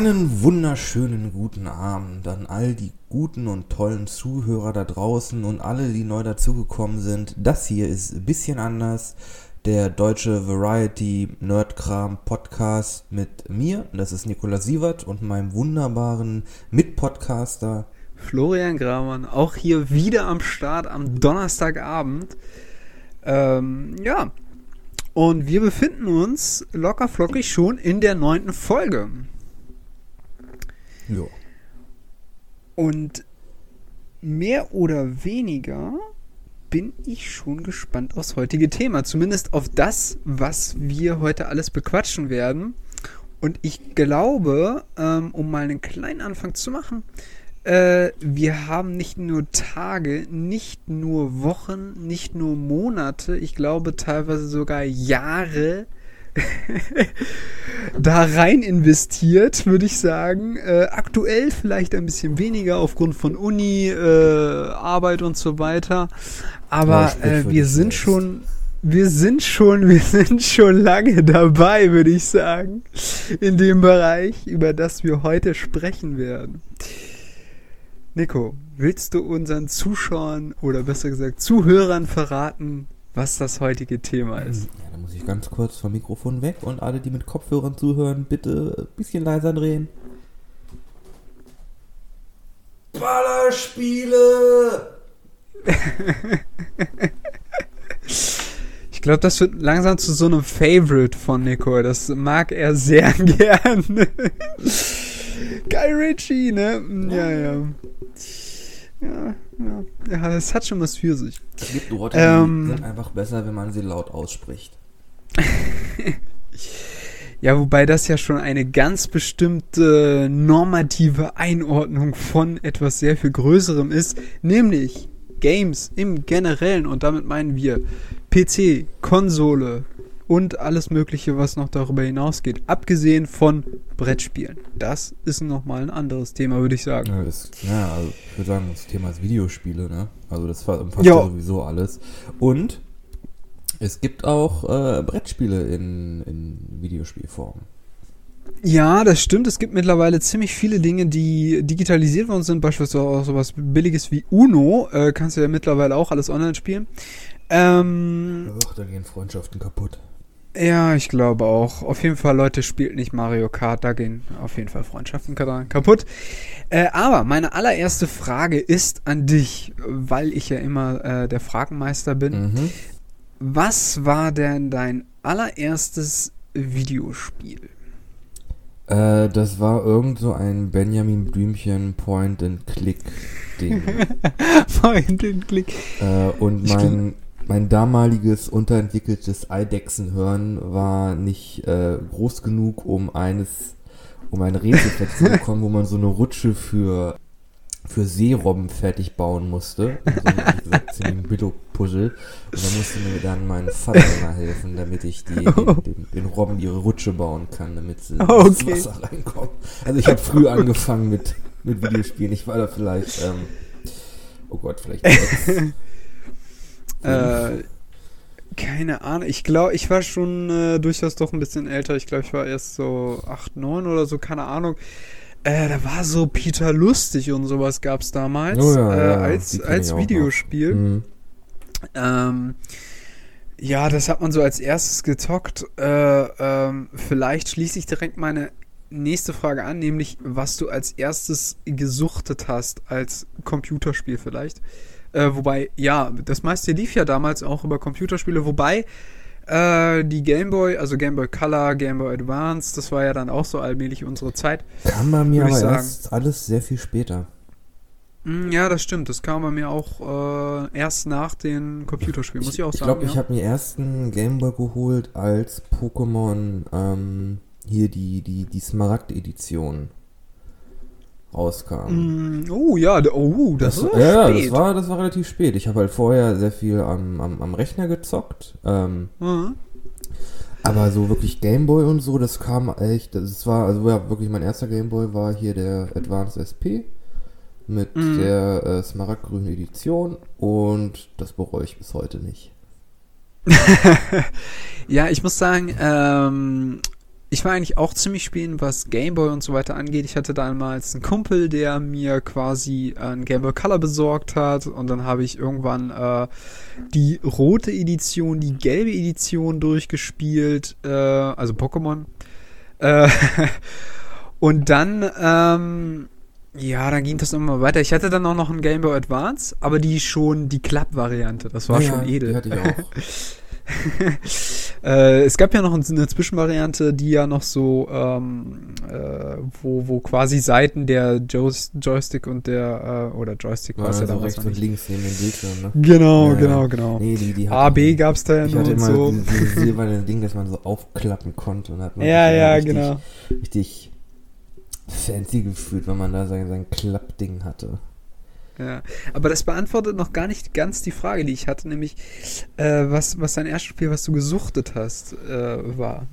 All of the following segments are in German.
Einen wunderschönen guten Abend an all die guten und tollen Zuhörer da draußen und alle, die neu dazugekommen sind. Das hier ist ein bisschen anders. Der deutsche Variety Nerdkram Podcast mit mir, das ist Nikola Sievert und meinem wunderbaren Mitpodcaster Florian Gramann, auch hier wieder am Start am Donnerstagabend. Ähm, ja, und wir befinden uns locker flockig schon in der neunten Folge. Jo. Und mehr oder weniger bin ich schon gespannt aufs heutige Thema. Zumindest auf das, was wir heute alles bequatschen werden. Und ich glaube, ähm, um mal einen kleinen Anfang zu machen, äh, wir haben nicht nur Tage, nicht nur Wochen, nicht nur Monate, ich glaube teilweise sogar Jahre da rein investiert, würde ich sagen. Äh, aktuell vielleicht ein bisschen weniger aufgrund von Uni, äh, Arbeit und so weiter. Aber Ja, äh, wir sind selbst. schon, wir sind schon, wir sind schon lange dabei, würde ich sagen, in dem Bereich, über das wir heute sprechen werden. Nico, willst du unseren Zuschauern oder besser gesagt Zuhörern verraten, was das heutige Thema ist? Ja, da muss ich ganz kurz vom Mikrofon weg und alle, die mit Kopfhörern zuhören, bitte ein bisschen leiser drehen. Ballerspiele! Ich glaube, das wird langsam zu so einem Favorite von Nico. Das mag er sehr gern. Guy Ritchie, ne? Ja, ja. Ja, ja. Ja, das hat schon was für sich. Es gibt Worte, Ähm. die sind einfach besser, wenn man sie laut ausspricht. Ja, wobei das ja schon eine ganz bestimmte normative Einordnung von etwas sehr viel Größerem ist, nämlich Games im Generellen und damit meinen wir PC, Konsole und alles Mögliche, was noch darüber hinausgeht, abgesehen von Brettspielen. Das ist nochmal ein anderes Thema, würde ich sagen. Ja, das, ja, also ich würde sagen, das Thema ist Videospiele, ne? Also das fa- umfasst Ja. ja sowieso alles. Und es gibt auch äh, Brettspiele in, in Videospielform. Ja, das stimmt. Es gibt mittlerweile ziemlich viele Dinge, die digitalisiert worden sind. Beispielsweise auch sowas Billiges wie Uno. Äh, kannst du ja mittlerweile auch alles online spielen. Ähm, Ach, da gehen Freundschaften kaputt. Ja, ich glaube auch. Auf jeden Fall, Leute, spielt nicht Mario Kart. Da gehen auf jeden Fall Freundschaften ka- kaputt. Äh, aber meine allererste Frage ist an dich, weil ich ja immer äh, der Fragenmeister bin. Mhm. Was war denn dein allererstes Videospiel? Äh, das war irgend so ein Benjamin Blümchen Point-and-Click-Ding. Point and Click. äh, und mein, mein damaliges unterentwickeltes Eidechsenhirn war nicht äh, groß genug, um eines, um ein Rätsel zu bekommen, wo man so eine Rutsche für für Seerobben fertig bauen musste. Wie gesagt, ziemlich Billo-Puzzle. Und da musste mir dann mein Vater immer helfen, damit ich die, den, den, den Robben ihre Rutsche bauen kann, damit sie Oh, ins okay. Wasser reinkommen. Also ich habe früh angefangen mit, mit Videospielen. Ich war da vielleicht, ähm, oh Gott, vielleicht sechs. Äh, keine Ahnung. Ich glaube, ich war schon äh, durchaus doch ein bisschen älter. Ich glaube, ich war erst so 8, 9 oder so, keine Ahnung. Äh, da war so Peter Lustig und sowas gab's damals Oh ja, äh, ja, als, als. Videospiel. Mhm. Ähm, ja, das hat man so als erstes gezockt. Äh, ähm, vielleicht schließe ich direkt meine nächste Frage an, nämlich was du als erstes gesuchtet hast als Computerspiel vielleicht. Äh, wobei, ja, das meiste lief ja damals auch über Computerspiele, wobei äh, die Game Boy, also Game Boy Color, Game Boy Advance, das war ja dann auch so allmählich unsere Zeit. Kam bei mir ich aber sagen. erst alles sehr viel später. Mm, Ja, das stimmt. Das kam bei mir auch äh, erst nach den Computerspielen, muss ich auch Ich sagen. glaube, ich ja. habe mir erst einen Gameboy geholt, als Pokémon ähm, hier die, die, die Smaragd-Edition rauskam. Mm, Oh ja, oh, das, war ja, ja, spät. das war, das war relativ spät. Ich habe halt vorher sehr viel am, am, am Rechner gezockt. Ähm, Mhm. aber so wirklich Gameboy und so, das kam echt, das war, also ja, wirklich mein erster Gameboy war hier der Advance SP mit Mhm. der äh, smaragdgrünen Edition und das bereue ich bis heute nicht. ja, ich muss sagen, ähm, ich war eigentlich auch ziemlich spielen, was Gameboy und so weiter angeht. Ich hatte damals einen Kumpel, der mir quasi ein Gameboy Color besorgt hat und dann habe ich irgendwann äh, die rote Edition, die gelbe Edition durchgespielt, äh, also Pokémon. Äh, und dann, ähm, ja, dann ging das nochmal weiter. Ich hatte dann auch noch ein Game Boy Advance, aber die schon die Club-Variante. Das war Ja, schon edel. Die hatte ich auch. äh, es gab ja noch eine Zwischenvariante, die ja noch so, ähm, äh, wo, wo quasi Seiten der Joys Joystick und der, äh, oder Joystick War es ja so damals rechts und links neben den Bildschirm, ne? Genau, Ja, ja. genau, genau. Nee, die, die A, hatte- B gab's da ja Ich nur und so. dieses, dieses silberne Ding, das man so aufklappen konnte und hat man Ja, ja, richtig, genau. richtig fancy gefühlt, wenn man da sein, sein Klappding hatte. Ja, aber das beantwortet noch gar nicht ganz die Frage, die ich hatte, nämlich äh, was, was dein erstes Spiel, was du gesuchtet hast, äh, war.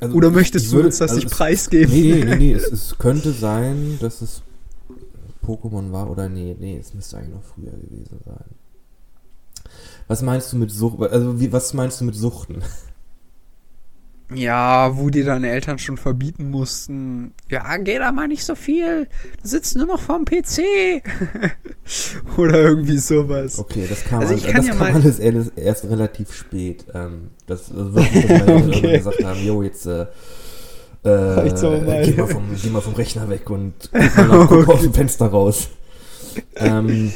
Also Oder möchtest du würde- uns das also nicht es- preisgeben? Nee, nee, nee, nee. es, es könnte sein, dass es Pokémon war oder nee, nee, es müsste eigentlich noch früher gewesen sein. Was meinst du mit Sucht? Also wie, was meinst du mit Suchten? Ja, wo dir deine Eltern schon verbieten mussten. Ja, geh da mal nicht so viel. Du sitzt nur noch vorm PC. Oder irgendwie sowas. Okay, das kam, Also alles, kann das ja kam alles erst, relativ spät. Ähm, das also wirklich, dass meine Eltern Okay. gesagt haben, jo, jetzt äh, äh, geh, mal vom, geh mal vom Rechner weg und guck mal nach, guck mal aus dem Fenster raus. ähm,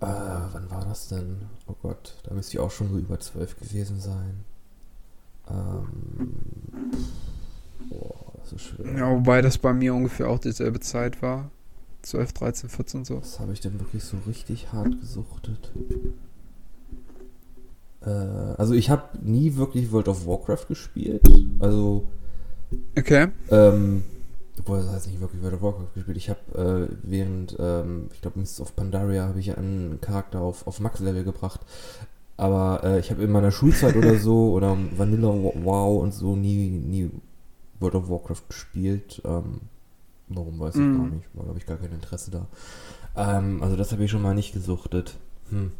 äh, wann war das denn? Oh Gott, da müsste ich auch schon so über zwölf gewesen sein. Ähm, boah, das ist schwer. Ja, wobei das bei mir ungefähr auch dieselbe Zeit war. 12, 13, 14 so. Was habe ich denn wirklich so richtig hart gesuchtet? Äh, also ich habe nie wirklich World of Warcraft gespielt. Also, Okay. ähm, obwohl das heißt nicht wirklich World of Warcraft gespielt. Ich habe äh, während, ähm, ich glaube Mists of Pandaria habe ich einen Charakter auf, auf Max-Level gebracht. Aber äh, ich habe in meiner Schulzeit oder so oder Vanilla WoW und so nie, nie World of Warcraft gespielt. Ähm, warum weiß ich Mhm. gar nicht. War glaube ich gar kein Interesse da. Ähm, also das habe ich schon mal nicht gesuchtet. Hm.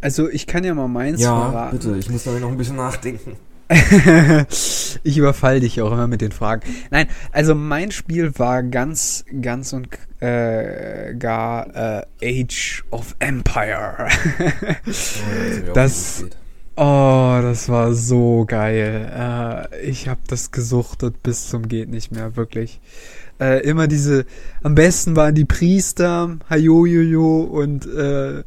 Also ich kann ja mal meins Ja, verraten. bitte. Ich muss da noch ein bisschen nachdenken. ich überfall dich auch immer mit den Fragen. Nein, also mein Spiel war ganz, ganz und äh, gar äh, Age of Empire. Das- oh, das war so geil. Äh, ich habe das gesuchtet bis zum geht nicht mehr, wirklich. Äh, immer diese, am besten waren die Priester, Hajojojo und äh,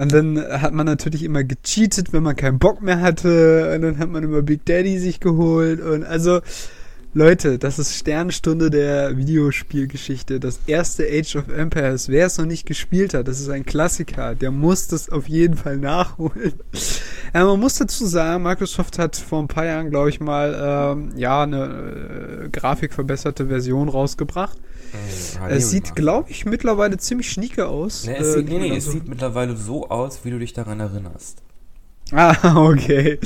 und dann hat man natürlich immer gecheatet, wenn man keinen Bock mehr hatte. Und dann hat man immer Big Daddy sich geholt. Und also, Leute, das ist Sternstunde der Videospielgeschichte. Das erste Age of Empires. Wer es noch nicht gespielt hat, das ist ein Klassiker. Der muss das auf jeden Fall nachholen. Ja, man muss dazu sagen, Microsoft hat vor ein paar Jahren, glaube ich mal, ähm, ja, eine äh, grafikverbesserte Version rausgebracht. Es sieht, glaube ich, mittlerweile ziemlich schnieke aus. Nee, es, Äh, sieht, nee, nee, es also- sieht mittlerweile so aus, wie du dich daran erinnerst. Ah, okay.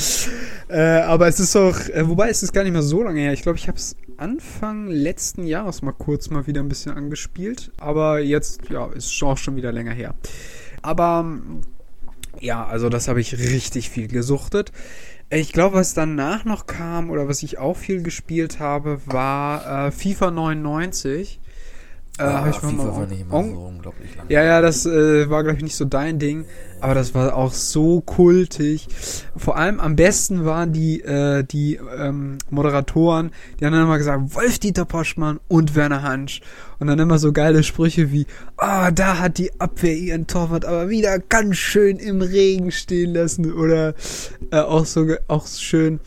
Äh, aber es ist auch, äh, wobei es ist gar nicht mehr so lange her. Ich glaube, ich habe es Anfang letzten Jahres mal kurz mal wieder ein bisschen angespielt. Aber jetzt, ja, ist schon auch schon wieder länger her. Aber ja, also das habe ich richtig viel gesuchtet. Äh, Ich glaube, was danach noch kam oder was ich auch viel gespielt habe, war äh, FIFA 99. Äh, hab ich mal Ah, FIFA mal war nicht immer so unglaublich lang. ja, ja, das äh, war, glaube ich, nicht so dein Ding. Aber das war auch so kultig. Vor allem am besten waren die, äh, die ähm, Moderatoren, die haben dann immer gesagt, Wolf-Dieter Poschmann und Werner Hansch. Und dann immer so geile Sprüche wie, ah, da hat die Abwehr ihren Torwart aber wieder ganz schön im Regen stehen lassen. Oder äh, auch so auch schön,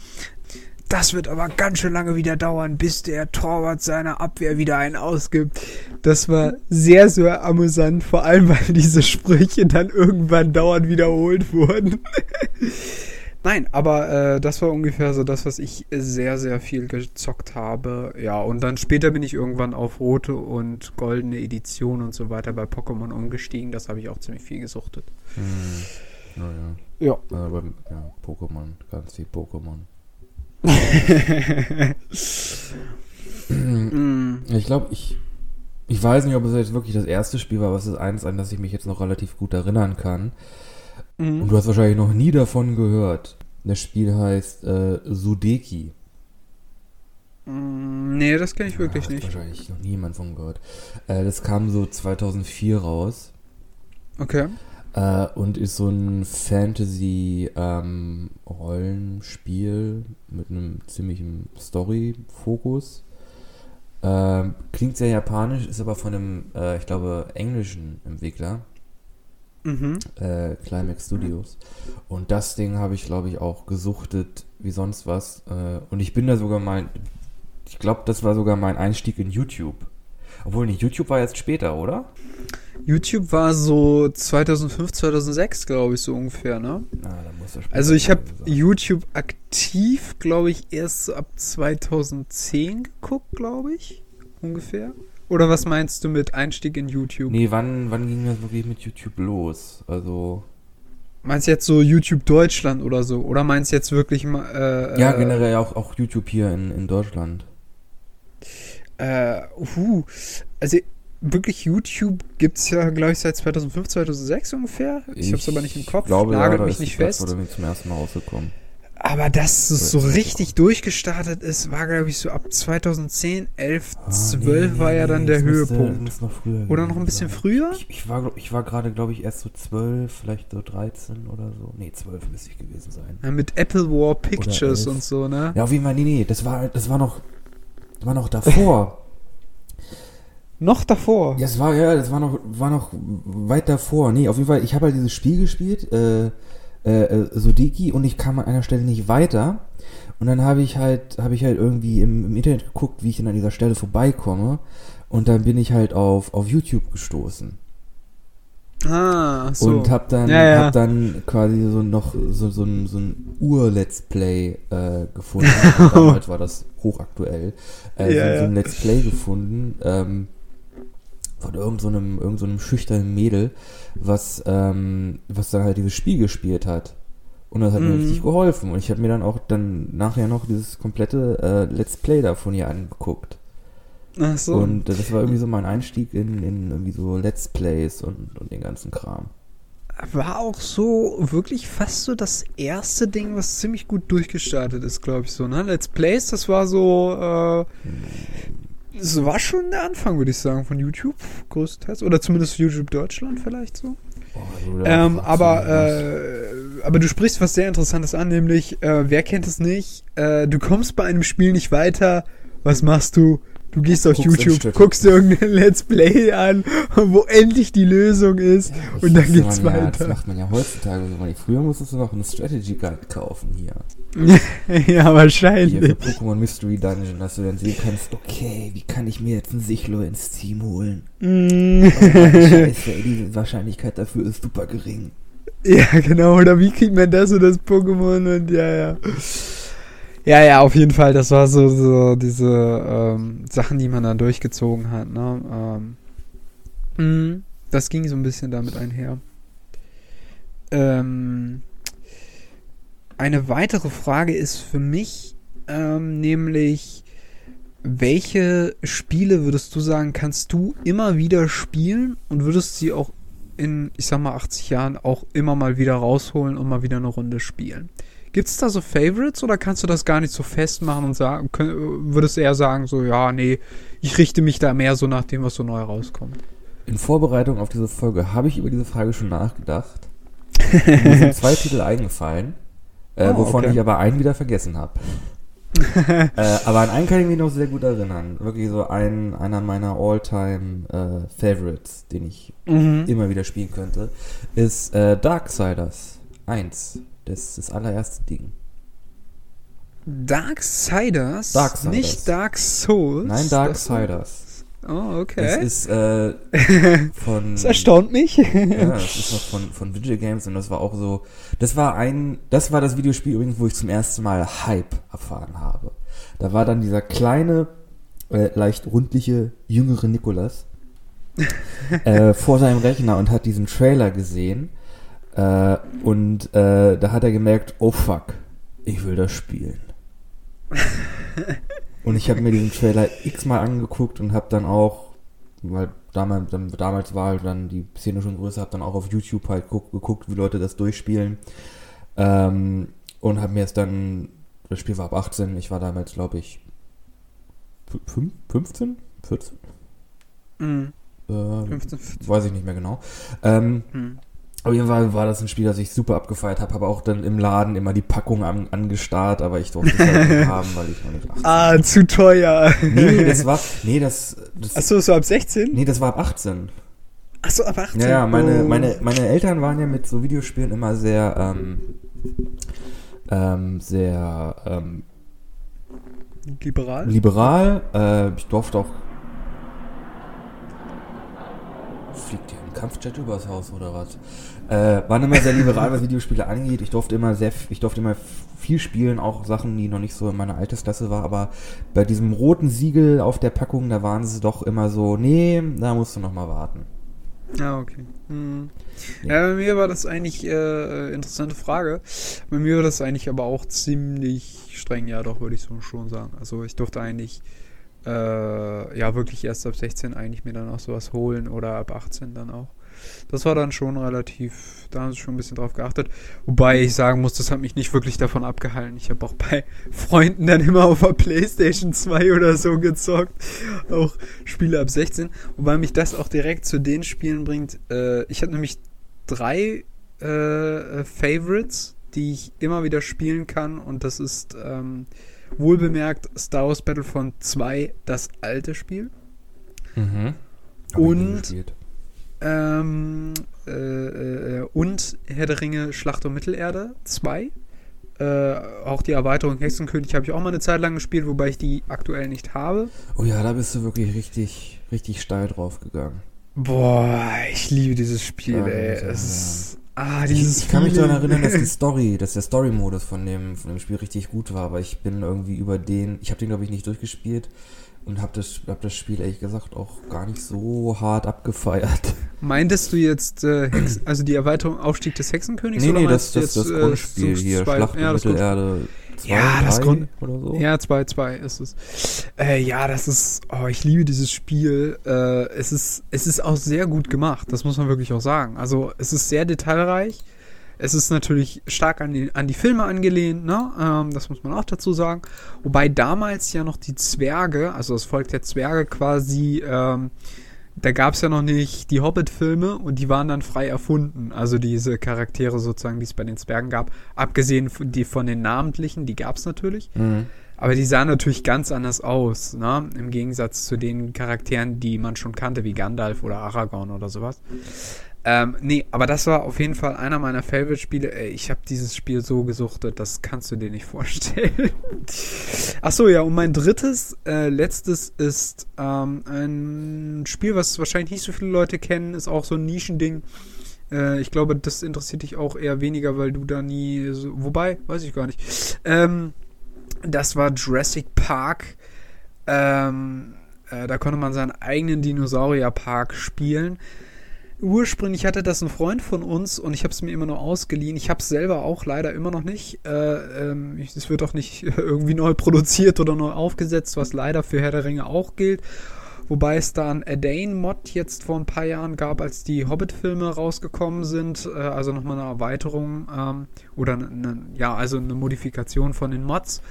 das wird aber ganz schön lange wieder dauern, bis der Torwart seiner Abwehr wieder einen ausgibt. Das war sehr, sehr amüsant, vor allem weil diese Sprüche dann irgendwann dauernd wiederholt wurden. Nein, aber äh, das war ungefähr so das, was ich sehr, sehr viel gezockt habe. Ja, und dann später bin ich irgendwann auf rote und goldene Edition und so weiter bei Pokémon umgestiegen. Das habe ich auch ziemlich viel gesuchtet. Hm. Naja. Ja. Aber ja, Pokémon, ganz viel Pokémon. Ich glaube, ich, ich weiß nicht, ob es jetzt wirklich das erste Spiel war, aber es ist eins, an das ich mich jetzt noch relativ gut erinnern kann. Und Mhm. du hast wahrscheinlich noch nie davon gehört. Das Spiel heißt äh, Sudeki. Mm, nee, das kenne ich wirklich Ah, hat nicht. Wahrscheinlich noch niemand von gehört. Äh, das kam so 2004 raus. Okay. Äh, und ist so ein Fantasy-Rollenspiel mit einem ziemlichen Story-Fokus. Ähm, klingt sehr japanisch, ist aber von einem, äh, ich glaube, englischen Entwickler, Mhm. äh, Climax Studios. Und das Ding habe ich, glaube ich, auch gesuchtet wie sonst was. Äh, und ich bin da sogar mal, ich glaube, das war sogar mein Einstieg in YouTube. Obwohl nicht, YouTube war jetzt später, oder? YouTube war so 2005, 2006, glaube ich, so ungefähr, ne? Ah, Also ich habe. YouTube aktiv, glaube ich, erst so ab 2010 geguckt, glaube ich, ungefähr. Oder was meinst du mit Einstieg in YouTube? Nee, wann, wann ging das wirklich mit YouTube los? Also. Meinst du jetzt so YouTube Deutschland oder so? Oder meinst du jetzt wirklich mal äh, ja, äh, generell auch, auch YouTube hier in, in Deutschland. Äh, uh, also wirklich YouTube gibt's ja, glaube ich, seit 2005, 2006 ungefähr. Ich, hab's aber nicht im Kopf. glaube, Nagelt ja, mich ist nicht fest. wurde zum ersten Mal rausgekommen. Aber dass es so es richtig durchgestartet ist, war, glaube ich, so ab 2010, 11, Ah, 12 nee, war ja dann nee, der es müsste- Höhepunkt. muss noch Oder noch ein bisschen sein. früher? Ich, ich war, ich war gerade, glaube ich, erst so 12, vielleicht so 13 oder so. Nee, 12 müsste ich gewesen sein. Ja, mit Apple War Pictures und so, ne? Ja, auf jeden Fall, nee, nee, das war, das war noch, das war noch davor. Noch davor. Ja, es war, ja, das war noch, war noch weit davor. Nee, auf jeden Fall, ich habe halt dieses Spiel gespielt, äh, äh, äh, Sudeki, und ich kam an einer Stelle nicht weiter. Und dann habe ich halt, habe ich halt irgendwie im, im Internet geguckt, wie ich dann an dieser Stelle vorbeikomme. Und dann bin ich halt auf, auf YouTube gestoßen. Ah, so. Und hab dann, Ja, ja. hab dann quasi so noch so, so ein, so ein Ur-Let's Play äh, gefunden. Damals war das hochaktuell. Äh, Ja, so, ja. so ein Let's Play gefunden. Ähm, von irgendeinem so einem, irgend so einem schüchternen Mädel, was, ähm, was dann halt dieses Spiel gespielt hat. Und das hat mir Mhm. richtig geholfen. Und ich habe mir dann auch dann nachher noch dieses komplette äh, Let's Play davon hier angeguckt. Ach so. Und das war irgendwie so mein Einstieg in, in irgendwie so Let's Plays und, und den ganzen Kram. war auch so wirklich fast so das erste Ding, was ziemlich gut durchgestartet ist, glaube ich so, ne? Let's Plays, das war so, äh, das war schon der Anfang, würde ich sagen, von YouTube, größtenteils. Oder zumindest YouTube Deutschland vielleicht so. Boah, also Ähm, aber, äh, aber du sprichst was sehr Interessantes an, nämlich, äh, wer kennt es nicht? Äh, du kommst bei einem Spiel nicht weiter. Was machst du? Du gehst auf Guckst YouTube, guckst dir irgendein Let's Play an, wo endlich die Lösung ist Das und dann geht's man Ja, das weiter. macht man ja heutzutage so. weil Früher musstest du noch einen Strategy Guide kaufen hier. ja, Hier für wahrscheinlich. Pokémon Mystery Dungeon, dass du dann sehen kannst, okay, wie kann ich mir jetzt ein Sichlo ins Team holen? Mm. Oh, Scheiße, ey, die Wahrscheinlichkeit dafür ist super gering. Ja, genau. Oder wie kriegt man das und das Pokémon und ja, ja. Ja, ja, auf jeden Fall. Das war so, so diese ähm, Sachen, die man dann durchgezogen hat. Ne? Ähm, mm, das ging so ein bisschen damit einher. Ähm, eine weitere Frage ist für mich ähm, nämlich, welche Spiele würdest du sagen, kannst du immer wieder spielen und würdest sie auch in, ich sag mal, 80 Jahren auch immer mal wieder rausholen und mal wieder eine Runde spielen. Gibt es da so Favorites oder kannst du das gar nicht so festmachen und sagen, würdest eher sagen, so, ja, nee, ich richte mich da mehr so nach dem, was so neu rauskommt? In Vorbereitung auf diese Folge habe ich über diese Frage schon nachgedacht. Mir sind zwei Titel eingefallen, äh, Oh, wovon okay. ich aber einen wieder vergessen habe. äh, aber an einen kann ich mich noch sehr gut erinnern. Wirklich so ein, einer meiner All-Time äh, Favorites, den ich Mhm. immer wieder spielen könnte, ist äh, Darksiders 1. Das ist das allererste Ding. Darksiders? Darksiders. Nicht Dark Souls? Nein, Das- Darksiders. Oh, Das okay. ist äh, von. Das erstaunt mich. Ja, das ist noch von, von Video Games und das war auch so. Das war ein. Das war das Videospiel übrigens, wo ich zum ersten Mal Hype erfahren habe. Da war dann dieser kleine, äh, leicht rundliche, jüngere Nikolas äh, vor seinem Rechner und hat diesen Trailer gesehen. Äh, und äh, da hat er gemerkt, oh fuck, ich will das spielen. und ich habe mir diesen Trailer x-mal angeguckt und habe dann auch, weil damals, dann, damals war halt dann die Szene schon größer, habe dann auch auf YouTube halt guck, geguckt, wie Leute das durchspielen. Ähm, und habe mir jetzt dann, das Spiel war ab 18, ich war damals, glaube ich, 5, 15, 14? Mhm. Äh, 15, 15. weiß ich nicht mehr genau. Ähm, Mhm. Auf jeden Fall war das ein Spiel, das ich super abgefeiert habe, habe auch dann im Laden immer die Packung an, angestarrt, aber ich durfte es halt nicht haben, weil ich noch nicht 18 Ah, zu teuer. Nee, das war, nee, das, das Achso, so ab 16? nee, das war ab 18. Achso, ab 18. Ja, ja, meine, Oh. meine, meine Eltern waren ja mit so Videospielen immer sehr, ähm, ähm, sehr, ähm, Liberal? liberal. Äh, ich durfte auch. Fliegt Kampfjet übers Haus oder was? Äh, waren immer sehr liberal, was Videospiele angeht. Ich durfte immer sehr, ich durfte immer viel spielen, auch Sachen, die noch nicht so in meiner Altersklasse war, aber bei diesem roten Siegel auf der Packung, da waren sie doch immer so, nee, da musst du noch mal warten. Ah, okay. Hm. Ja. Ja. bei mir war das eigentlich äh, interessante Frage. Bei mir war das eigentlich aber auch ziemlich streng, ja doch, würde ich so schon sagen. Also ich durfte eigentlich äh, ja wirklich erst ab 16 eigentlich mir dann auch sowas holen oder ab 18 dann auch. Das war dann schon relativ, da haben sie schon ein bisschen drauf geachtet. Wobei ich sagen muss, das hat mich nicht wirklich davon abgehalten. Ich habe auch bei Freunden dann immer auf der Playstation 2 oder so gezockt. Auch Spiele ab 16. Wobei mich das auch direkt zu den Spielen bringt. Äh, ich habe nämlich drei äh, Favorites, die ich immer wieder spielen kann. Und das ist ähm, wohlbemerkt Star Wars Battlefront 2, das alte Spiel. Mhm. Und- Ähm, äh, äh, und Herr der Ringe Schlacht um Mittelerde 2. Äh, auch die Erweiterung Hexenkönig habe ich auch mal eine Zeit lang gespielt, wobei ich die aktuell nicht habe. Oh ja, da bist du wirklich richtig, richtig steil drauf gegangen. Boah, ich liebe dieses Spiel, Ja, ey. ja, Es ist, ah, Ich, dieses ich kann mich daran erinnern, dass die Story, dass der Story-Modus von dem, von dem Spiel richtig gut war, aber ich bin irgendwie über den, ich habe den glaube ich nicht durchgespielt und habe das, hab das Spiel ehrlich gesagt auch gar nicht so hart abgefeiert. Meintest du jetzt, äh, Hex, also die Erweiterung Aufstieg des Hexenkönigs? nee, oder nee, das, das, das jetzt, äh, Grundspiel so hier, Schlacht ja, Mittelerde 2, Ja, das 3 Grund- oder so. Ja, 2-2 ist es. Äh, ja, das ist, oh, ich liebe dieses Spiel. Äh, es ist, es ist auch sehr gut gemacht, das muss man wirklich auch sagen. Also, es ist sehr detailreich. Es ist natürlich stark an die, an die Filme angelehnt, ne? Ähm, das muss man auch dazu sagen. Wobei damals ja noch die Zwerge, also das Volk der Zwerge quasi, ähm, da gab es ja noch nicht die Hobbit-Filme und die waren dann frei erfunden. Also diese Charaktere sozusagen, die es bei den Zwergen gab, abgesehen von, die von den namentlichen, die gab es natürlich. Mhm. Aber die sahen natürlich ganz anders aus, ne? Im Gegensatz zu den Charakteren, die man schon kannte, wie Gandalf oder Aragorn oder sowas. Ähm, nee, aber das war auf jeden Fall einer meiner Favorite-Spiele. Ich habe dieses Spiel so gesuchtet, das kannst du dir nicht vorstellen. Ach so, ja, und mein drittes, äh, letztes ist ähm, ein Spiel, was wahrscheinlich nicht so viele Leute kennen, ist auch so ein Nischending. Äh, ich glaube, das interessiert dich auch eher weniger, weil du da nie so, wobei, weiß ich gar nicht. Ähm, das war Jurassic Park. Ähm, äh, da konnte man seinen eigenen Dinosaurierpark spielen. Ursprünglich hatte das ein Freund von uns und ich habe es mir immer nur ausgeliehen. Ich habe es selber auch leider immer noch nicht. Äh, ähm, es wird auch nicht irgendwie neu produziert oder neu aufgesetzt, was leider für Herr der Ringe auch gilt. Wobei es da ein Adane-Mod jetzt vor ein paar Jahren gab, als die Hobbit-Filme rausgekommen sind. Äh, also nochmal eine Erweiterung ähm, oder eine, ja, also eine Modifikation von den Mods.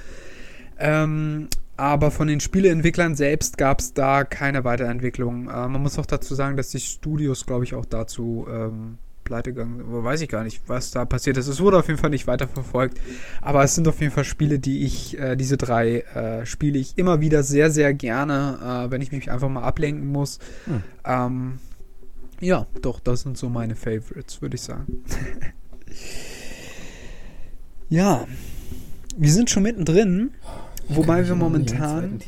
Ähm, aber von den Spieleentwicklern selbst gab es da keine Weiterentwicklung. Äh, man muss auch dazu sagen, dass die Studios, glaube ich, auch dazu ähm, pleite gegangen sind. Weiß ich gar nicht, was da passiert ist. Es wurde auf jeden Fall nicht weiterverfolgt. Aber es sind auf jeden Fall Spiele, die ich, äh, diese drei äh, spiele ich immer wieder sehr, sehr gerne, äh, wenn ich mich einfach mal ablenken muss. Hm. Ähm, ja, doch, das sind so meine Favorites, würde ich sagen. ja, wir sind schon mittendrin. Wobei wir momentan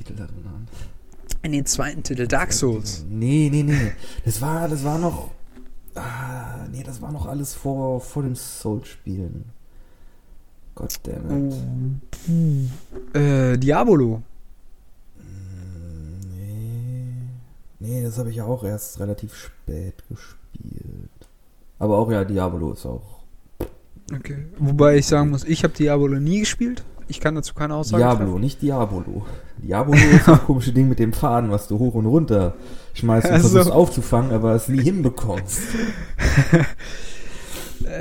in den zweiten Titel Dark Souls. Nee, nee, nee. Das war, das war noch. Ah, nee, das war noch alles vor, vor den Soul-Spielen. Goddammit. Oh. Äh, Diabolo. Mm, Nee. Nee, das habe ich ja auch erst relativ spät gespielt. Aber auch ja, Diablo ist auch. Okay. Wobei ich sagen muss, ich habe Diabolo nie gespielt. Ich kann dazu keine Aussage Diablo, treffen. nicht Diabolo. Diabolo ist das komische Ding mit dem Faden, was du hoch und runter schmeißt und Ach so. versuchst aufzufangen, aber es nie hinbekommst.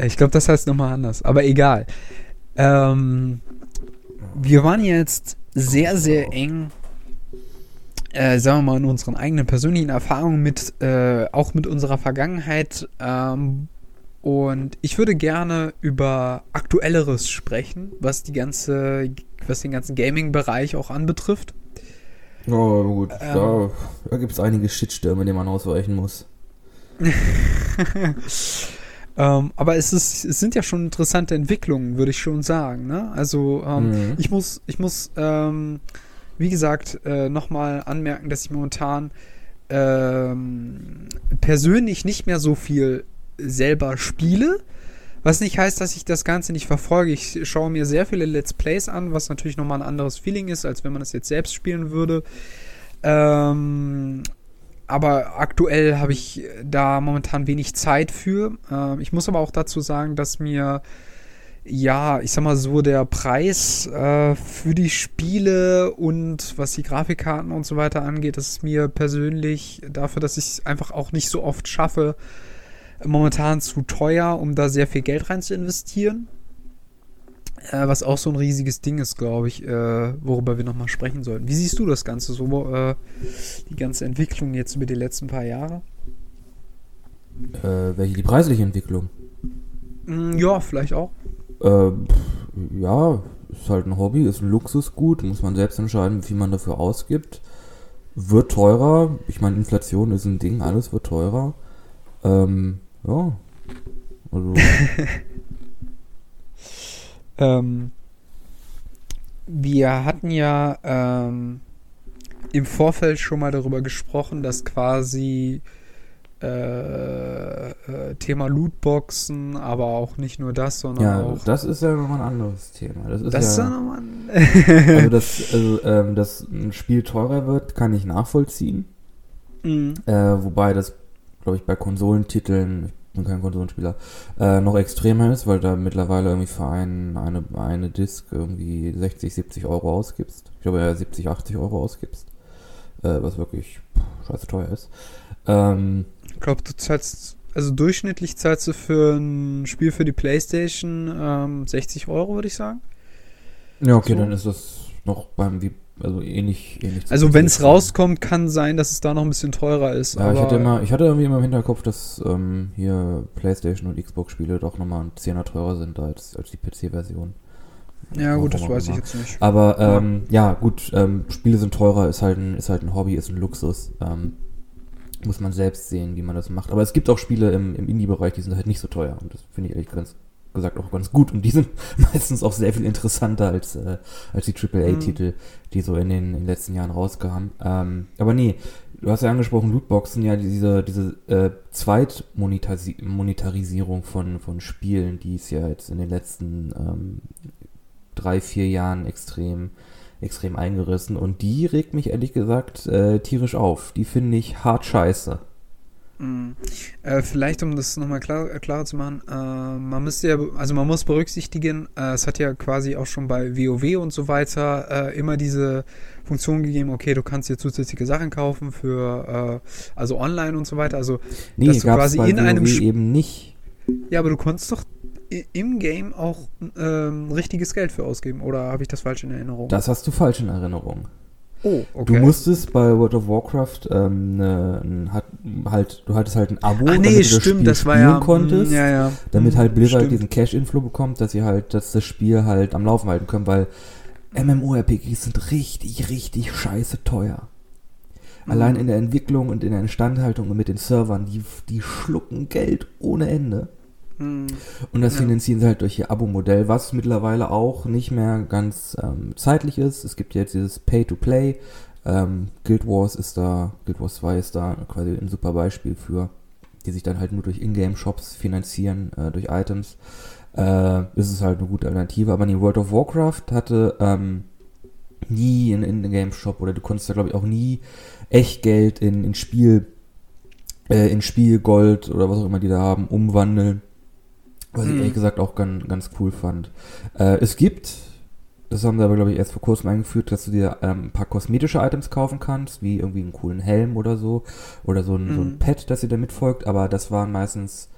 Ich glaube, das heißt nochmal anders. Aber egal. Ähm, wir waren jetzt sehr, sehr eng, äh, sagen wir mal, in unseren eigenen persönlichen Erfahrungen mit, äh, auch mit unserer Vergangenheit. Ähm, und ich würde gerne über Aktuelleres sprechen, was die ganze, was den ganzen Gaming-Bereich auch anbetrifft. Oh, gut, ähm, da, da gibt es einige Shitstürme, denen man ausweichen muss. ähm, aber es, ist, es sind ja schon interessante Entwicklungen, würde ich schon sagen. Ne? Also ähm, mhm. ich muss, ich muss ähm, wie gesagt, äh, nochmal anmerken, dass ich momentan ähm, persönlich nicht mehr so viel selber spiele. Was nicht heißt, dass ich das Ganze nicht verfolge. Ich schaue mir sehr viele Let's Plays an, was natürlich nochmal ein anderes Feeling ist, als wenn man das jetzt selbst spielen würde. Ähm, aber aktuell habe ich da momentan wenig Zeit für. Ähm, ich muss aber auch dazu sagen, dass mir ja, ich sag mal so, der Preis äh, für die Spiele und was die Grafikkarten und so weiter angeht, das ist mir persönlich dafür, dass ich es einfach auch nicht so oft schaffe, momentan zu teuer, um da sehr viel Geld rein zu investieren. Äh, was auch so ein riesiges Ding ist, glaube ich, äh, worüber wir nochmal sprechen sollten. Wie siehst du das Ganze so, äh, die ganze Entwicklung jetzt über die letzten paar Jahre? Äh, welche die preisliche Entwicklung? Mm, ja, vielleicht auch. Äh, ja, ist halt ein Hobby, ist ein Luxusgut, muss man selbst entscheiden, wie viel man dafür ausgibt. Wird teurer, ich meine, Inflation ist ein Ding, alles wird teurer. Ähm, ja. Also. ähm, wir hatten ja ähm, im Vorfeld schon mal darüber gesprochen, dass quasi äh, äh, Thema Lootboxen, aber auch nicht nur das, sondern ja, auch. Das ist ja nochmal ein anderes Thema. Das ist, das ja, ja nochmal ein Also, dass, also, ähm, dass ein Spiel teurer wird, kann ich nachvollziehen. Mhm. Äh, wobei das, glaube ich, bei Konsolentiteln, bin kein Konsolenspieler, äh, noch extremer ist, weil da mittlerweile irgendwie für einen, eine, eine Disc irgendwie 60, 70 Euro ausgibst. Ich glaube, ja, 70, 80 Euro ausgibst. Äh, was wirklich pff, scheiße teuer ist. Ähm, ich glaube, du zahlst, also durchschnittlich zahlst du für ein Spiel für die Playstation ähm, 60 Euro, würde ich sagen. Ja, okay, so. dann ist das noch beim, wie, also ähnlich, ähnlich. Also wenn es rauskommt, kann sein, dass es da noch ein bisschen teurer ist. Ja, ich hatte immer, ich hatte irgendwie immer im Hinterkopf, dass ähm, hier Playstation und Xbox-Spiele doch nochmal ein Zehner teurer sind als, als die PC-Version. Ja, gut, das weiß immer. ich jetzt nicht. Aber ähm, ja, gut, ähm, Spiele sind teurer, ist halt ein, ist halt ein Hobby, ist ein Luxus. Ähm, muss man selbst sehen, wie man das macht. Aber es gibt auch Spiele im, im Indie-Bereich, die sind halt nicht so teuer. Und das finde ich ehrlich ganz, gesagt auch ganz gut. Und die sind meistens auch sehr viel interessanter als, äh, als die AAA-Titel, mhm. die so in den, in den letzten Jahren rauskamen. Ähm, aber nee, du hast ja angesprochen, Lootboxen, ja, diese, diese äh, Zweitmonetarisierung von, von Spielen, die ist ja jetzt in den letzten ähm, drei, vier Jahren extrem extrem eingerissen und die regt mich ehrlich gesagt äh, tierisch auf. Die finde ich hart scheiße. Mhm. Äh, vielleicht, um das nochmal klar, äh, klarer zu machen, äh, man müsste ja, also man muss berücksichtigen, äh, es hat ja quasi auch schon bei WoW und so weiter äh, immer diese Funktion gegeben, okay, du kannst dir zusätzliche Sachen kaufen für, äh, also online und so weiter, also nee, dass du quasi in WoW einem Sp eben nicht. Ja, aber du konntest doch im Game auch ähm, richtiges Geld für ausgeben. Oder habe ich das falsch in Erinnerung? Das hast du falsch in Erinnerung. Oh, okay. Du musstest bei World of Warcraft ähm, ne, hat, halt, du hattest halt ein Abo, Ach, nee, damit du stimmt, das Spiel das spielen ja, konntest, ja, ja. damit halt Blizzard stimmt. diesen Cash-Inflow bekommt, dass sie halt, dass das Spiel halt am Laufen halten können, weil MMORPGs sind richtig, richtig scheiße teuer. Mhm. Allein in der Entwicklung und in der Instandhaltung und mit den Servern, die, die schlucken Geld ohne Ende. Hm. Und das Ja. finanzieren sie halt durch ihr Abo-Modell, was mittlerweile auch nicht mehr ganz ähm, zeitlich ist. Es gibt jetzt dieses Pay-to-Play. Ähm, Guild Wars ist da, Guild Wars 2 ist da quasi ein super Beispiel für, die sich dann halt nur durch Ingame-Shops finanzieren, äh, durch Items. Äh, ist es halt eine gute Alternative. Aber nee, World of Warcraft hatte ähm, nie einen In-Game-Shop oder du konntest da glaube ich auch nie echt Geld in, in Spiel, äh, in Spielgold oder was auch immer die da haben, umwandeln. Was ich Hm. ehrlich gesagt auch ganz, ganz cool fand. Äh, es gibt, das haben sie aber glaube ich erst vor kurzem eingeführt, dass du dir ähm, ein paar kosmetische Items kaufen kannst, wie irgendwie einen coolen Helm oder so. Oder so ein, so ein Mhm. Pad, das dir damit folgt, aber das waren meistens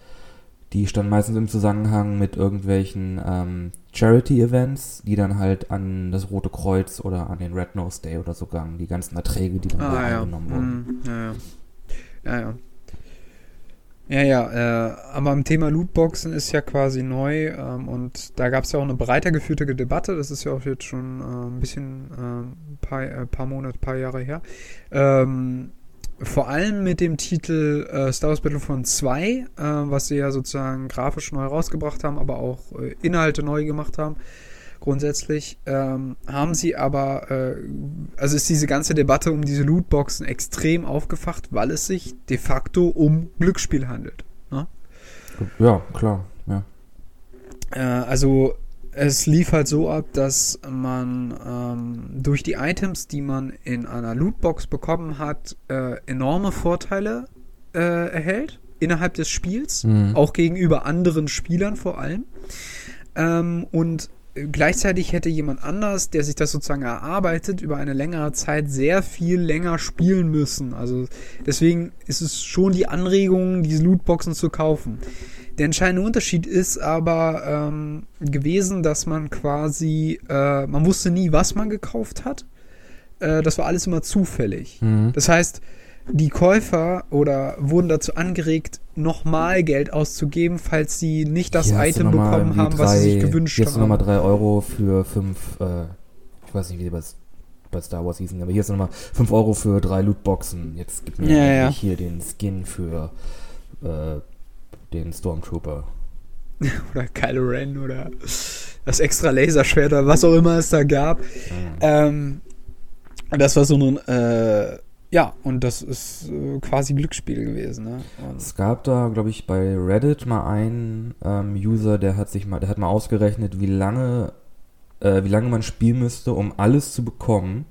Die stand meistens im Zusammenhang mit irgendwelchen ähm, Charity-Events, die dann halt an das Rote Kreuz oder an den Red Nose Day oder so gangen. Die ganzen Erträge, die dann Ah, ja. eingenommen wurden. Hm, ja, ja. Ja, ja. Ja, ja, äh, aber am Thema Lootboxen ist ja quasi neu ähm, und da gab es ja auch eine breiter geführte Debatte, das ist ja auch jetzt schon äh, ein bisschen ein paar, äh, paar Monate, paar Jahre her. Ähm, vor allem mit dem Titel äh, Star Wars Battlefront 2, äh, was sie ja sozusagen grafisch neu rausgebracht haben, aber auch äh, Inhalte neu gemacht haben. Grundsätzlich ähm, haben sie aber, äh, also ist diese ganze Debatte um diese Lootboxen extrem aufgefacht, weil es sich de facto um Glücksspiel handelt. Ne? Ja, klar. Ja. Äh, also es lief halt so ab, dass man ähm, durch die Items, die man in einer Lootbox bekommen hat, äh, enorme Vorteile äh, erhält innerhalb des Spiels, Mhm. auch gegenüber anderen Spielern vor allem. Ähm, und gleichzeitig hätte jemand anders, der sich das sozusagen erarbeitet, über eine längere Zeit sehr viel länger spielen müssen. Also deswegen ist es schon die Anregung, diese Lootboxen zu kaufen. Der entscheidende Unterschied ist aber ähm, gewesen, dass man quasi, äh, man wusste nie, was man gekauft hat. Äh, das war alles immer zufällig. Mhm. Das heißt, die Käufer oder wurden dazu angeregt, nochmal Geld auszugeben, falls sie nicht das Hier Item bekommen haben, was sie sich drei- gewünscht Hier hast du nochmal haben. 3 Euro für 5, äh, ich weiß nicht, wie die bei, bei Star Wars hießen, aber hier ist nochmal 5 Euro für drei Lootboxen. Jetzt gib mir Ja, ja. hier den Skin für äh, den Stormtrooper. Oder Kylo Ren oder das extra Laserschwert oder was auch immer es da gab. Mhm. Ähm, das war so ein, äh, ja, und das ist äh, quasi Glücksspiel gewesen. Ne? Und, Es gab da, glaube ich, bei Reddit mal einen ähm, User, der hat sich mal, der hat mal ausgerechnet, wie lange, äh, wie lange man spielen müsste, um alles zu bekommen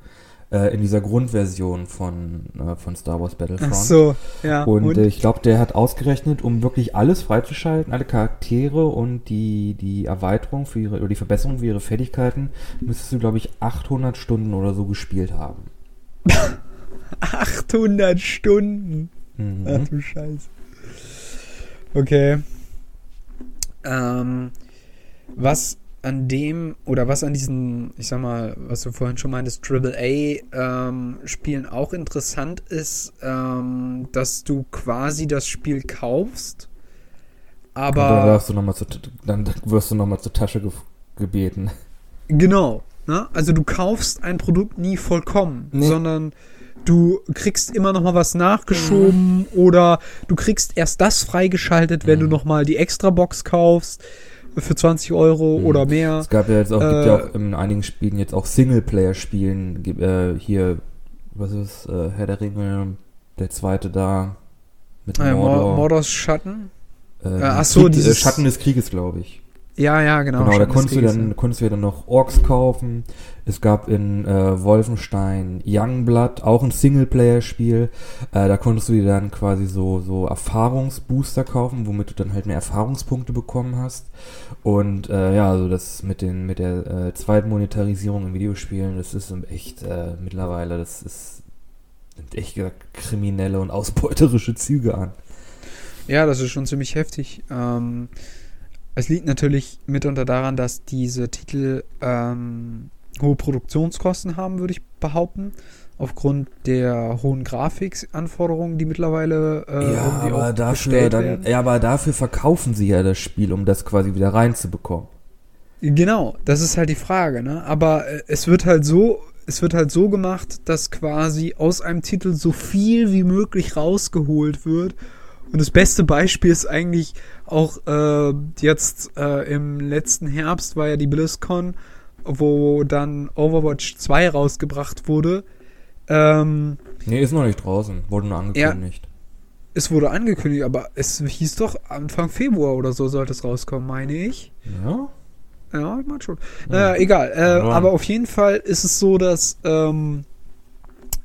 äh, in dieser Grundversion von, äh, von Star Wars Battlefront. ach so, ja. Und, äh, ich glaube, der hat ausgerechnet, um wirklich alles freizuschalten, alle Charaktere und die, die Erweiterung für ihre, oder die Verbesserung für ihre Fertigkeiten, müsstest du, glaube ich, 800 Stunden oder so gespielt haben. 800 Stunden. Mhm. Ach du Scheiße. Okay. Ähm, was an dem, oder was an diesen, ich sag mal, was du vorhin schon meintest, AAA-Spielen auch interessant ist, ähm, dass du quasi das Spiel kaufst, Und dann, aber darfst du noch mal zur, dann wirst du nochmal zur Tasche ge gebeten. Genau. Ne? Also du kaufst ein Produkt nie vollkommen, Nee. sondern du kriegst immer noch mal was nachgeschoben oder du kriegst erst das freigeschaltet, wenn du noch mal die Extra-Box kaufst für 20 Euro Mhm. oder mehr. Es gab ja jetzt auch, gibt ja Äh, auch in einigen Spielen jetzt auch Singleplayer-Spielen, äh, hier, was ist, äh, Herr der Ringe, der zweite da, mit Äh, Mor Mordor. Mordors Schatten. äh, ach dieses so, Krieg, äh, dieses- Schatten des Krieges, glaube ich. Ja, ja, genau. Genau, da Schatten des konntest du, dann, ja. konntest du ja dann noch Orks kaufen. Es gab in äh, Wolfenstein Youngblood auch ein Singleplayer-Spiel. Äh, da konntest du dir dann quasi so, so Erfahrungsbooster kaufen, womit du dann halt mehr Erfahrungspunkte bekommen hast. Und äh, ja, also das mit den mit der äh, Zweitmonetarisierung in Videospielen, das ist echt äh, mittlerweile, das ist nimmt echt gesagt kriminelle und ausbeuterische Züge an. Ja, das ist schon ziemlich heftig. Ähm, es liegt natürlich mitunter daran, dass diese Titel ähm, hohe Produktionskosten haben, würde ich behaupten. Aufgrund der hohen Grafikanforderungen, die mittlerweile äh, ja, aber dafür dann, ja, aber dafür verkaufen sie ja das Spiel, um das quasi wieder reinzubekommen. Genau, das ist halt die Frage, ne? Aber äh, es wird halt so, es wird halt so gemacht, dass quasi aus einem Titel so viel wie möglich rausgeholt wird. Und das beste Beispiel ist eigentlich auch äh, jetzt äh, im letzten Herbst war ja die BlizzCon, wo dann Overwatch 2 rausgebracht wurde. Ähm, Nee, ist noch nicht draußen. Wurde nur angekündigt. es wurde angekündigt, aber es hieß doch Anfang Februar oder so sollte es rauskommen, meine ich. Ja? Ja, ich meine schon. Naja, egal. Äh, Ja. aber auf jeden Fall ist es so, dass, ähm,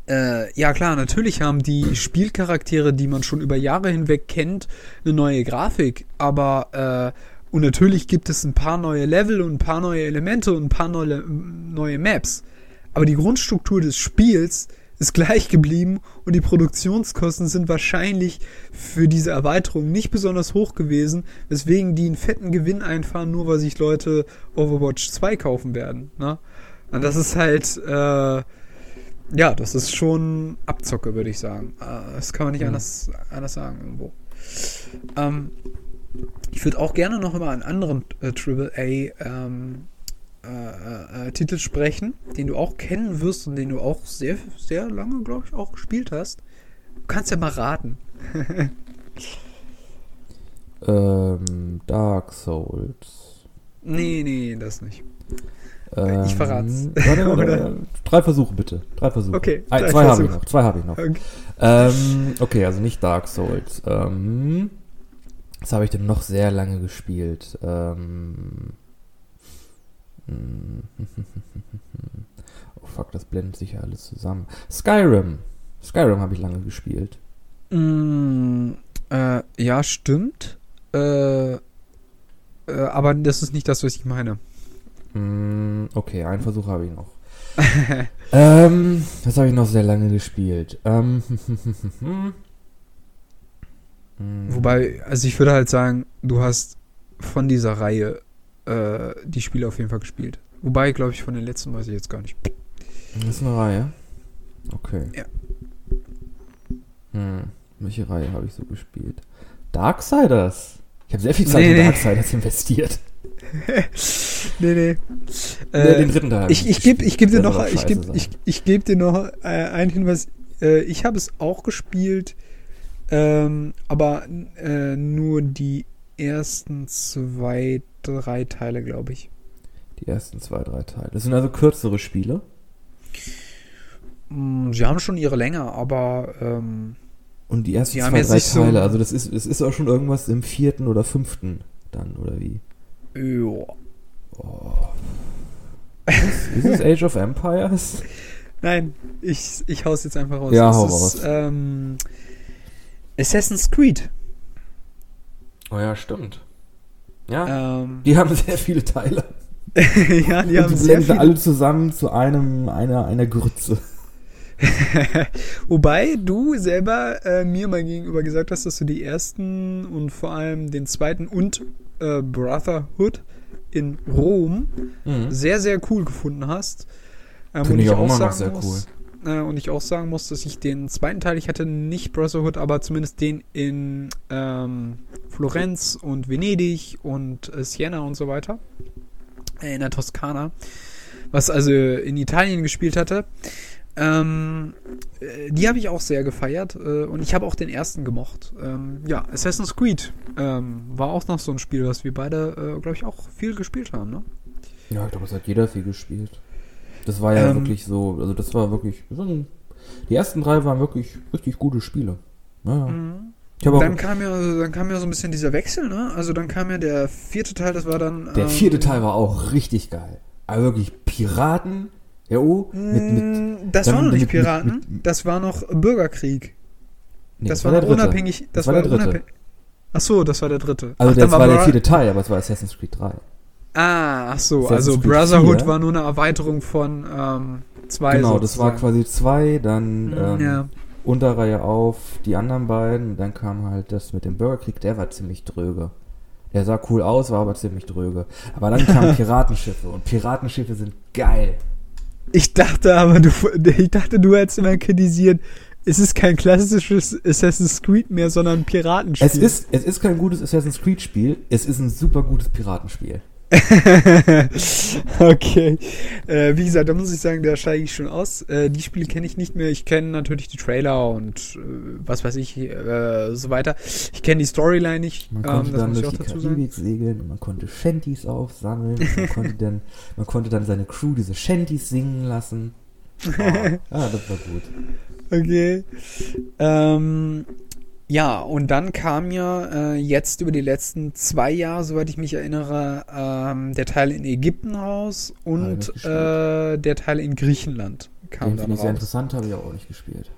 äh, ja klar, natürlich haben die Spielcharaktere, die man schon über Jahre hinweg kennt, eine neue Grafik. Aber, äh, und natürlich gibt es ein paar neue Level und ein paar neue Elemente und ein paar neue, neue Maps. Aber die Grundstruktur des Spiels ist gleich geblieben und die Produktionskosten sind wahrscheinlich für diese Erweiterung nicht besonders hoch gewesen, weswegen die einen fetten Gewinn einfahren, nur weil sich Leute Overwatch 2 kaufen werden. Ne? Und das ist halt, äh, ja, das ist schon Abzocke, würde ich sagen. Äh, das kann man nicht Mhm. anders, anders sagen irgendwo. Ähm, ich würde auch gerne noch über einen anderen äh, AAA ähm, äh, äh, Titel sprechen, den du auch kennen wirst und den du auch sehr, sehr lange, glaube ich, auch gespielt hast. Du kannst ja mal raten. Ähm, Dark Souls. Nee, nee, das nicht. Ähm, Ich verrat's. Warte, warte. Drei Versuche bitte. Drei Versuche. Okay, Ein, drei zwei habe ich noch. Zwei habe ich noch. Okay. Ähm, okay, also nicht Dark Souls. Ähm, was habe ich denn noch sehr lange gespielt? Ähm, hm, oh fuck, das blendet sich ja alles zusammen. Skyrim. Skyrim habe ich lange gespielt. Mm, äh, ja, stimmt. Äh, äh, aber das ist nicht das, was ich meine. Mm, okay, einen Versuch habe ich noch. ähm, was habe ich noch sehr lange gespielt? Ähm, Mm, Wobei, also ich würde halt sagen, du hast von dieser Reihe äh, die Spiele auf jeden Fall gespielt. Wobei, glaube ich, von den letzten weiß ich jetzt gar nicht. Das ist eine Reihe. Okay. Ja. Hm. Welche Reihe habe ich so gespielt? Darksiders. Ich habe sehr viel Zeit Nee, in nee. Darksiders investiert. nee, nee. Äh, den dritten Teil. ich ich gebe ich geb dir noch, ich geb, ich, ich geb dir noch äh, einen Hinweis. Äh, ich habe es auch gespielt, ähm, aber äh, nur die ersten zwei, drei Teile, glaube ich. Die ersten zwei, drei Teile. Das sind also kürzere Spiele. Mm, Sie haben schon ihre Länge, aber ähm, Und die ersten Die zwei, drei nicht so- Teile. also das ist, es ist auch schon irgendwas im vierten oder fünften dann, oder wie? ja. Ist es Age of Empires? Nein, ich, ich hau's jetzt einfach raus. Ja, Es hau ist, raus. Ähm, Assassin's Creed. Oh ja, stimmt. Ja. Ähm, Die haben sehr viele Teile. ja, die Und haben die sehr blenden viel. alle zusammen zu einem, einer, einer Grütze. Wobei du selber äh, mir mal gegenüber gesagt hast, dass du die ersten und vor allem den zweiten und äh, Brotherhood in Rom Mhm. sehr, sehr cool gefunden hast. Ähm, Finde ich auch immer noch sehr muss, Äh, und ich auch sagen muss, dass ich den zweiten Teil, ich hatte nicht Brotherhood, aber zumindest den in ähm, Florenz und Venedig und äh, Siena und so weiter. Äh, in der Toskana. Was also in Italien gespielt hatte. Ähm, äh, die habe ich auch sehr gefeiert äh, und ich habe auch den ersten gemocht. Ähm, ja, Assassin's Creed ähm, war auch noch so ein Spiel, was wir beide, äh, glaube ich, auch viel gespielt haben, ne? Ja, ich glaube, es hat jeder viel gespielt. Das war ja Ähm. wirklich so, also das war wirklich, die ersten drei waren wirklich richtig gute Spiele. Ja, auch, Dann kam ja, dann kam ja so ein bisschen dieser Wechsel, ne? Also dann kam ja der vierte Teil, das war dann. der ähm, vierte Teil war auch richtig geil. Aber wirklich Piraten, ja, oh, mit, mit, Mm, Das dann war noch mit- nicht mit- Piraten, mit- das war noch Bürgerkrieg. nee, das, war der noch unabhängig. Das, war war, der dritte. Ach so, das war der dritte. Also ach, das dann war der vierte Teil, aber es war Assassin's Creed 3. Ah, ach so, also Brotherhood 4. war nur eine Erweiterung von ähm, zwei. Genau, das war sozusagen. quasi zwei, dann Mm, ähm, ja. Unterreihe auf die anderen beiden, dann kam halt das mit dem Bürgerkrieg, der war ziemlich dröge. Der sah cool aus, war aber ziemlich dröge. Aber dann kamen Piratenschiffe und Piratenschiffe sind geil. Ich dachte aber, du, ich dachte, du hättest immer kritisiert, es ist kein klassisches Assassin's Creed mehr, sondern ein Piratenspiel. Es ist, es ist kein gutes Assassin's Creed Spiel, es ist ein super gutes Piratenspiel. okay. Äh, wie gesagt, da muss ich sagen, da steige ich schon aus. Äh, die Spiele kenne ich nicht mehr. Ich kenne natürlich die Trailer und äh, was weiß ich, äh, so weiter. Ich kenne die Storyline nicht. Man Ähm, konnte das dann durch auch die. Karibik segeln und man konnte Shanties aufsammeln. man, konnte dann, man konnte dann seine Crew diese Shanties singen lassen. Oh, ah, das war gut. Okay. Ähm, ja, und dann kam ja äh, jetzt über die letzten zwei Jahre, soweit ich mich erinnere, ähm, der Teil in Ägypten raus und äh, der Teil in Griechenland kam Den dann ich sehr raus. interessant, habe ich auch nicht gespielt.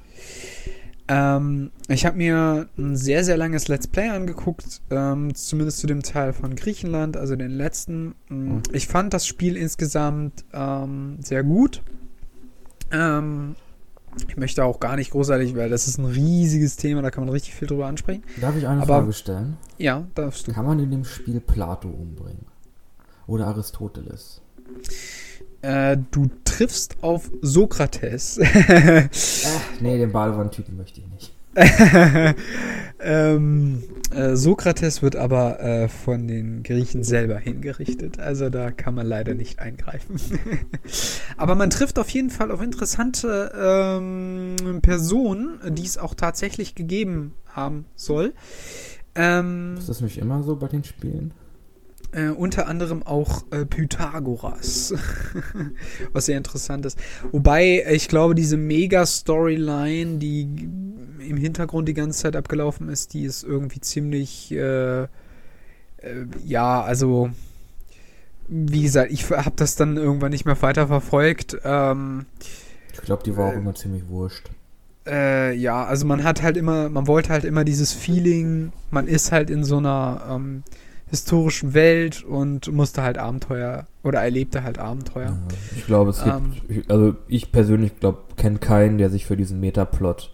Ähm, ich habe mir ein sehr, sehr langes Let's Play angeguckt, ähm, zumindest zu dem Teil von Griechenland, also den letzten. Mm, Mhm. Ich fand das Spiel insgesamt ähm, sehr gut. Ähm, Ich möchte auch gar nicht großartig, weil das ist ein riesiges Thema, da kann man richtig viel drüber ansprechen. Darf ich eine Aber- Frage stellen? Ja, darfst du. Kann man in dem Spiel Plato umbringen? Oder Aristoteles? Äh, du triffst auf Sokrates. Äh, nee, den Badewanne-Typen möchte ich nicht. ähm, äh, Sokrates wird aber äh, von den Griechen selber hingerichtet. Also da kann man leider nicht eingreifen. aber man trifft auf jeden Fall auf interessante ähm, Personen, die es auch tatsächlich gegeben haben soll. Ähm, Ist das nicht immer so bei den Spielen? Äh, unter anderem auch äh, Pythagoras, was sehr interessant ist. Wobei, äh, ich glaube, diese Mega-Storyline, die im Hintergrund die ganze Zeit abgelaufen ist, die ist irgendwie ziemlich, äh, äh, ja, also, wie gesagt, ich habe das dann irgendwann nicht mehr weiter verfolgt. Ähm, Ich glaube, die war auch Äh, immer ziemlich wurscht. äh, ja, also man hat halt immer, man wollte halt immer dieses Feeling, man ist halt in so einer ähm, historischen Welt und musste halt Abenteuer oder erlebte halt Abenteuer. Ich glaube, es gibt, Ähm. ich, also ich persönlich glaube, kenne keinen, der sich für diesen Metaplot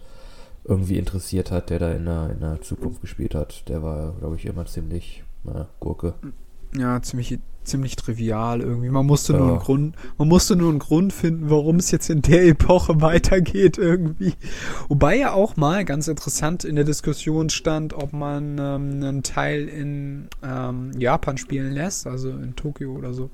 irgendwie interessiert hat, der da in der, in der Zukunft gespielt hat. Der war, glaube ich, immer ziemlich äh, Gurke. Ja, ziemlich, ziemlich trivial irgendwie. Man musste nur Ja. einen Grund, man musste nur einen Grund finden, warum es jetzt in der Epoche weitergeht irgendwie. Wobei ja auch mal ganz interessant in der Diskussion stand, ob man ähm, einen Teil in ähm, Japan spielen lässt, also in Tokio oder so.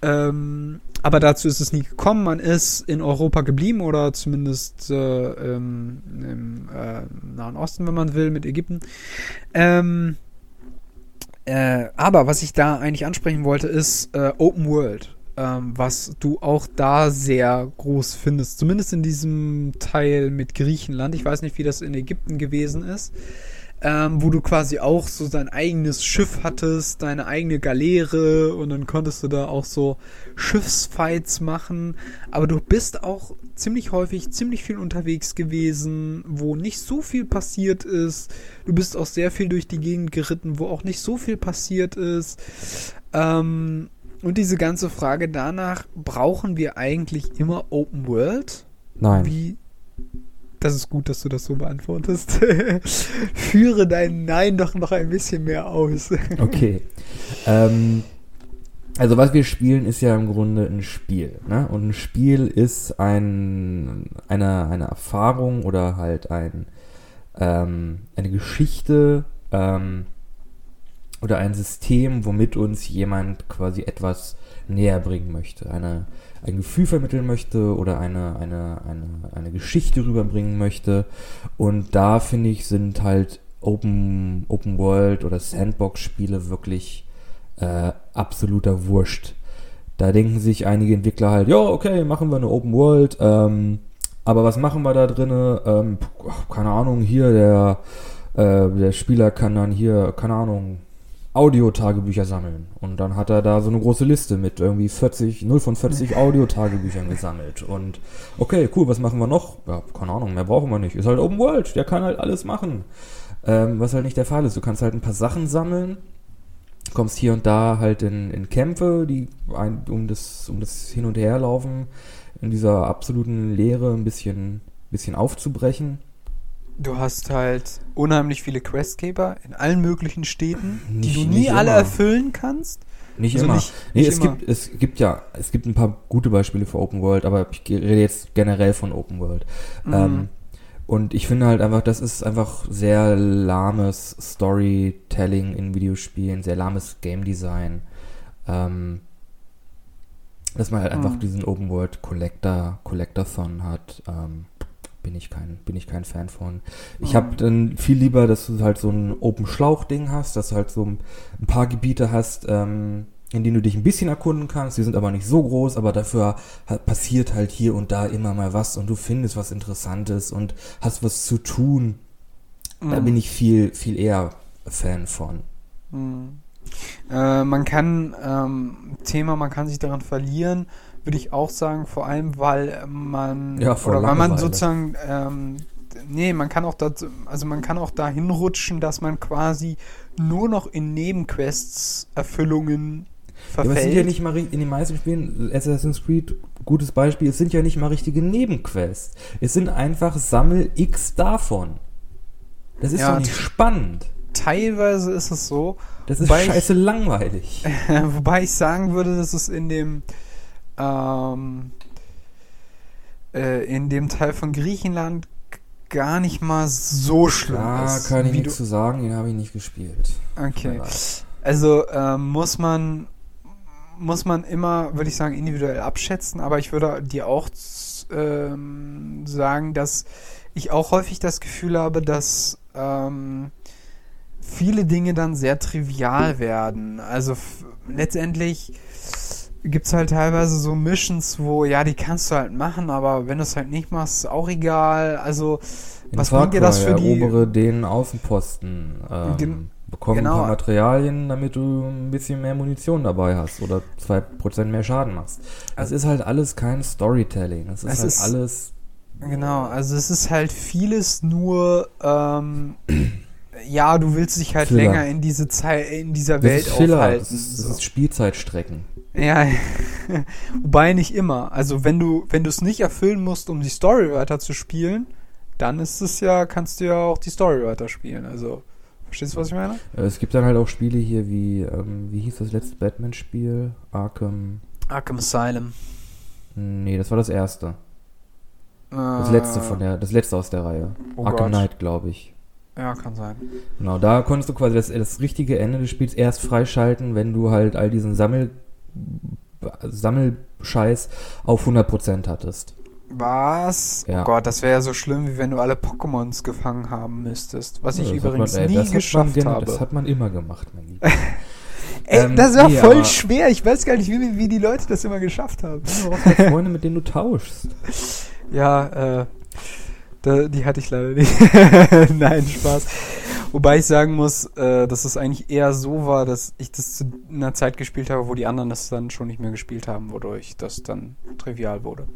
Ähm, aber dazu ist es nie gekommen. Man ist in Europa geblieben oder zumindest äh, im, im äh, Nahen Osten, wenn man will, mit Ägypten. Ähm, äh, aber was ich da eigentlich ansprechen wollte, ist äh, Open World. Ähm, was du auch da sehr groß findest. Zumindest in diesem Teil mit Griechenland. Ich weiß nicht, wie das in Ägypten gewesen ist. Ähm, wo du quasi auch so dein eigenes Schiff hattest, deine eigene Galeere und dann konntest du da auch so Schiffsfights machen. Aber du bist auch ziemlich häufig ziemlich viel unterwegs gewesen, wo nicht so viel passiert ist. Du bist auch sehr viel durch die Gegend geritten, wo auch nicht so viel passiert ist. Ähm, und diese ganze Frage danach, brauchen wir eigentlich immer Open World? Nein. Wie. Das ist gut, dass du das so beantwortest. Führe dein Nein doch noch ein bisschen mehr aus. Okay. ähm, also was wir spielen, ist ja im Grunde ein Spiel. Ne? Und ein Spiel ist ein, eine, eine Erfahrung oder halt ein, ähm, eine Geschichte ähm, oder ein System, womit uns jemand quasi etwas näher bringen möchte. Eine, ein Gefühl vermitteln möchte oder eine, eine, eine, eine Geschichte rüberbringen möchte. Und da finde ich, sind halt Open, Open World oder Sandbox-Spiele wirklich äh, absoluter Wurscht. Da denken sich einige Entwickler halt, ja, okay, machen wir eine Open World, ähm, aber was machen wir da drinne? Ähm, keine Ahnung, hier der, äh, der Spieler kann dann hier, keine Ahnung, Audiotagebücher sammeln. Und dann hat er da so eine große Liste mit irgendwie 40, 0 von 40 Audiotagebüchern gesammelt. Und okay, cool, was machen wir noch? Ja, keine Ahnung, mehr brauchen wir nicht. Ist halt Open World, der kann halt alles machen. Ähm, was halt nicht der Fall ist. Du kannst halt ein paar Sachen sammeln, kommst hier und da halt in, in Kämpfe, die ein, um das, um das Hin- und Herlaufen in dieser absoluten Leere ein bisschen, bisschen aufzubrechen. Du hast halt unheimlich viele Questgeber in allen möglichen Städten, die Nicht- du nie alle immer. erfüllen kannst. Nicht Also immer. nicht- nee, nicht es immer. gibt, es gibt ja, es gibt ein paar gute Beispiele für Open World, aber ich rede jetzt generell von Open World. Mhm. Ähm, und ich finde halt einfach, das ist einfach sehr lahmes Storytelling in Videospielen, sehr lahmes Game Design. Ähm, dass man halt einfach Mhm. diesen Open World Collector, Collectathon hat, ähm, bin ich kein, bin ich kein Fan von. Ich Mhm. habe dann viel lieber, dass du halt so ein Open Schlauch Ding hast, dass du halt so ein, paar Gebiete hast, ähm, in denen du dich ein bisschen erkunden kannst. Die sind aber nicht so groß, aber dafür halt passiert halt hier und da immer mal was und du findest was Interessantes und hast was zu tun. Da Mhm. bin ich viel, viel eher Fan von. Mhm. Äh, man kann, ähm, Thema, man kann sich daran verlieren, würde ich auch sagen, vor allem, weil man, Ja, vor oder weil man sozusagen, ähm, nee, man kann auch dazu, also man kann auch dahin rutschen, dass man quasi nur noch in Nebenquests Erfüllungen Ja, aber es sind verfällt. ja nicht mal in den meisten Spielen, Assassin's Creed, gutes Beispiel, es sind ja nicht mal richtige Nebenquests. Es sind einfach Sammel X davon. Das ist Ja, doch nicht spannend. Teilweise ist es so, Das ist Wobei ich- scheiße langweilig. wobei ich sagen würde, dass es in dem ähm, äh, in dem Teil von Griechenland gar nicht mal so schlimm Da ist. kann ich nichts zu sagen, den habe ich nicht gespielt. okay. Also ähm, muss man muss man immer, würde ich sagen, individuell abschätzen, aber ich würde dir auch ähm, sagen, dass ich auch häufig das Gefühl habe, dass ähm, viele Dinge dann sehr trivial werden. Also letztendlich gibt es halt teilweise so Missions, wo, ja, die kannst du halt machen, aber wenn du es halt nicht machst, ist auch egal. Also, In was Far bringt dir das für die... Erobere den Außenposten. Ähm, Gen- bekomm genau. ein paar Materialien, damit du ein bisschen mehr Munition dabei hast oder 2% mehr Schaden machst. Also- ist halt alles kein Storytelling. Es ist Es halt ist- alles. Genau, also es ist halt vieles nur, ähm, ja, du willst dich halt Filler. länger in diese Zeit, in dieser Das Welt ist Filler. aufhalten. Das ist, so. das ist Spielzeitstrecken. Ja, wobei nicht immer. Also wenn du, wenn du es nicht erfüllen musst, um die Story weiter zu spielen, dann ist es ja, kannst du ja auch die Story weiterspielen. Also, verstehst du, was ich meine? Äh, Es gibt dann halt auch Spiele hier wie, ähm, wie hieß das letzte Batman-Spiel? Arkham. Arkham Asylum. Nee, das war das erste. Das Äh, letzte von der, das letzte aus der Reihe. Oh Arkham Gott. Knight, glaube ich. Ja, kann sein. Genau, da konntest du quasi das, das richtige Ende des Spiels erst freischalten, wenn du halt all diesen Sammel, Sammelscheiß auf 100% hattest. Was? Ja. Oh Gott, das wäre ja so schlimm, wie wenn du alle Pokémons gefangen haben müsstest. Was ich Ja, übrigens man, ey, nie geschafft gen- habe. Das hat man immer gemacht, mein Lieber. Ey, Ähm, das war nee, voll schwer. Ich weiß gar nicht, wie, wie die Leute das immer geschafft haben. Du brauchst halt Freunde, mit denen du tauschst. Ja, äh, da, die hatte ich leider nicht. Nein, Spaß. Wobei ich sagen muss, äh, dass es eigentlich eher so war, dass ich das zu einer Zeit gespielt habe, wo die anderen das dann schon nicht mehr gespielt haben, wodurch das dann trivial wurde.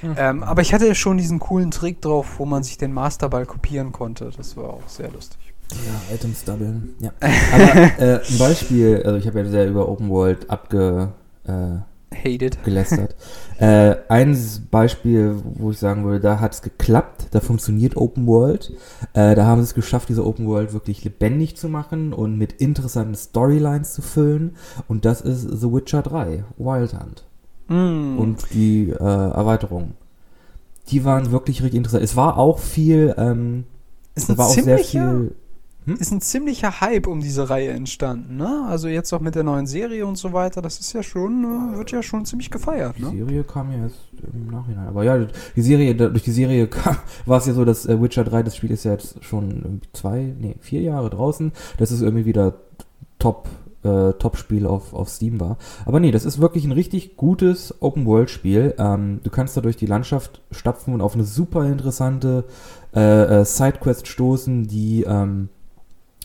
Hm. Ähm, aber ich hatte schon diesen coolen Trick drauf, wo man sich den Masterball kopieren konnte. Das war auch sehr lustig. Ja, Items doublen. Ja. Aber äh, ein Beispiel, also ich habe ja sehr über Open World abge, äh, Hated. gelästert. äh, ein Beispiel, wo ich sagen würde, da hat es geklappt, da funktioniert Open World. Äh, da haben sie es geschafft, diese Open World wirklich lebendig zu machen und mit interessanten Storylines zu füllen. Und das ist The Witcher 3, Wild Hunt. Mm. Und die äh, Erweiterung. Die waren wirklich richtig interessant. Es war auch viel, ähm, es war auch sehr ziemlicher, viel. ist ein ziemlicher Hype um diese Reihe entstanden, ne? Also jetzt auch mit der neuen Serie und so weiter, das ist ja schon, äh, wird ja schon ziemlich gefeiert, Die ne? Serie kam ja erst im Nachhinein. Aber ja, die Serie, durch die Serie kam, war es ja so, dass äh, Witcher 3, das Spiel ist ja jetzt schon zwei, nee, vier Jahre draußen. Das ist irgendwie wieder top, äh, Top-Spiel auf, auf Steam war. Aber nee, das ist wirklich ein richtig gutes Open-World-Spiel. Ähm, du kannst da durch die Landschaft stapfen und auf eine super interessante äh, äh, Sidequest stoßen, die, ähm, äh,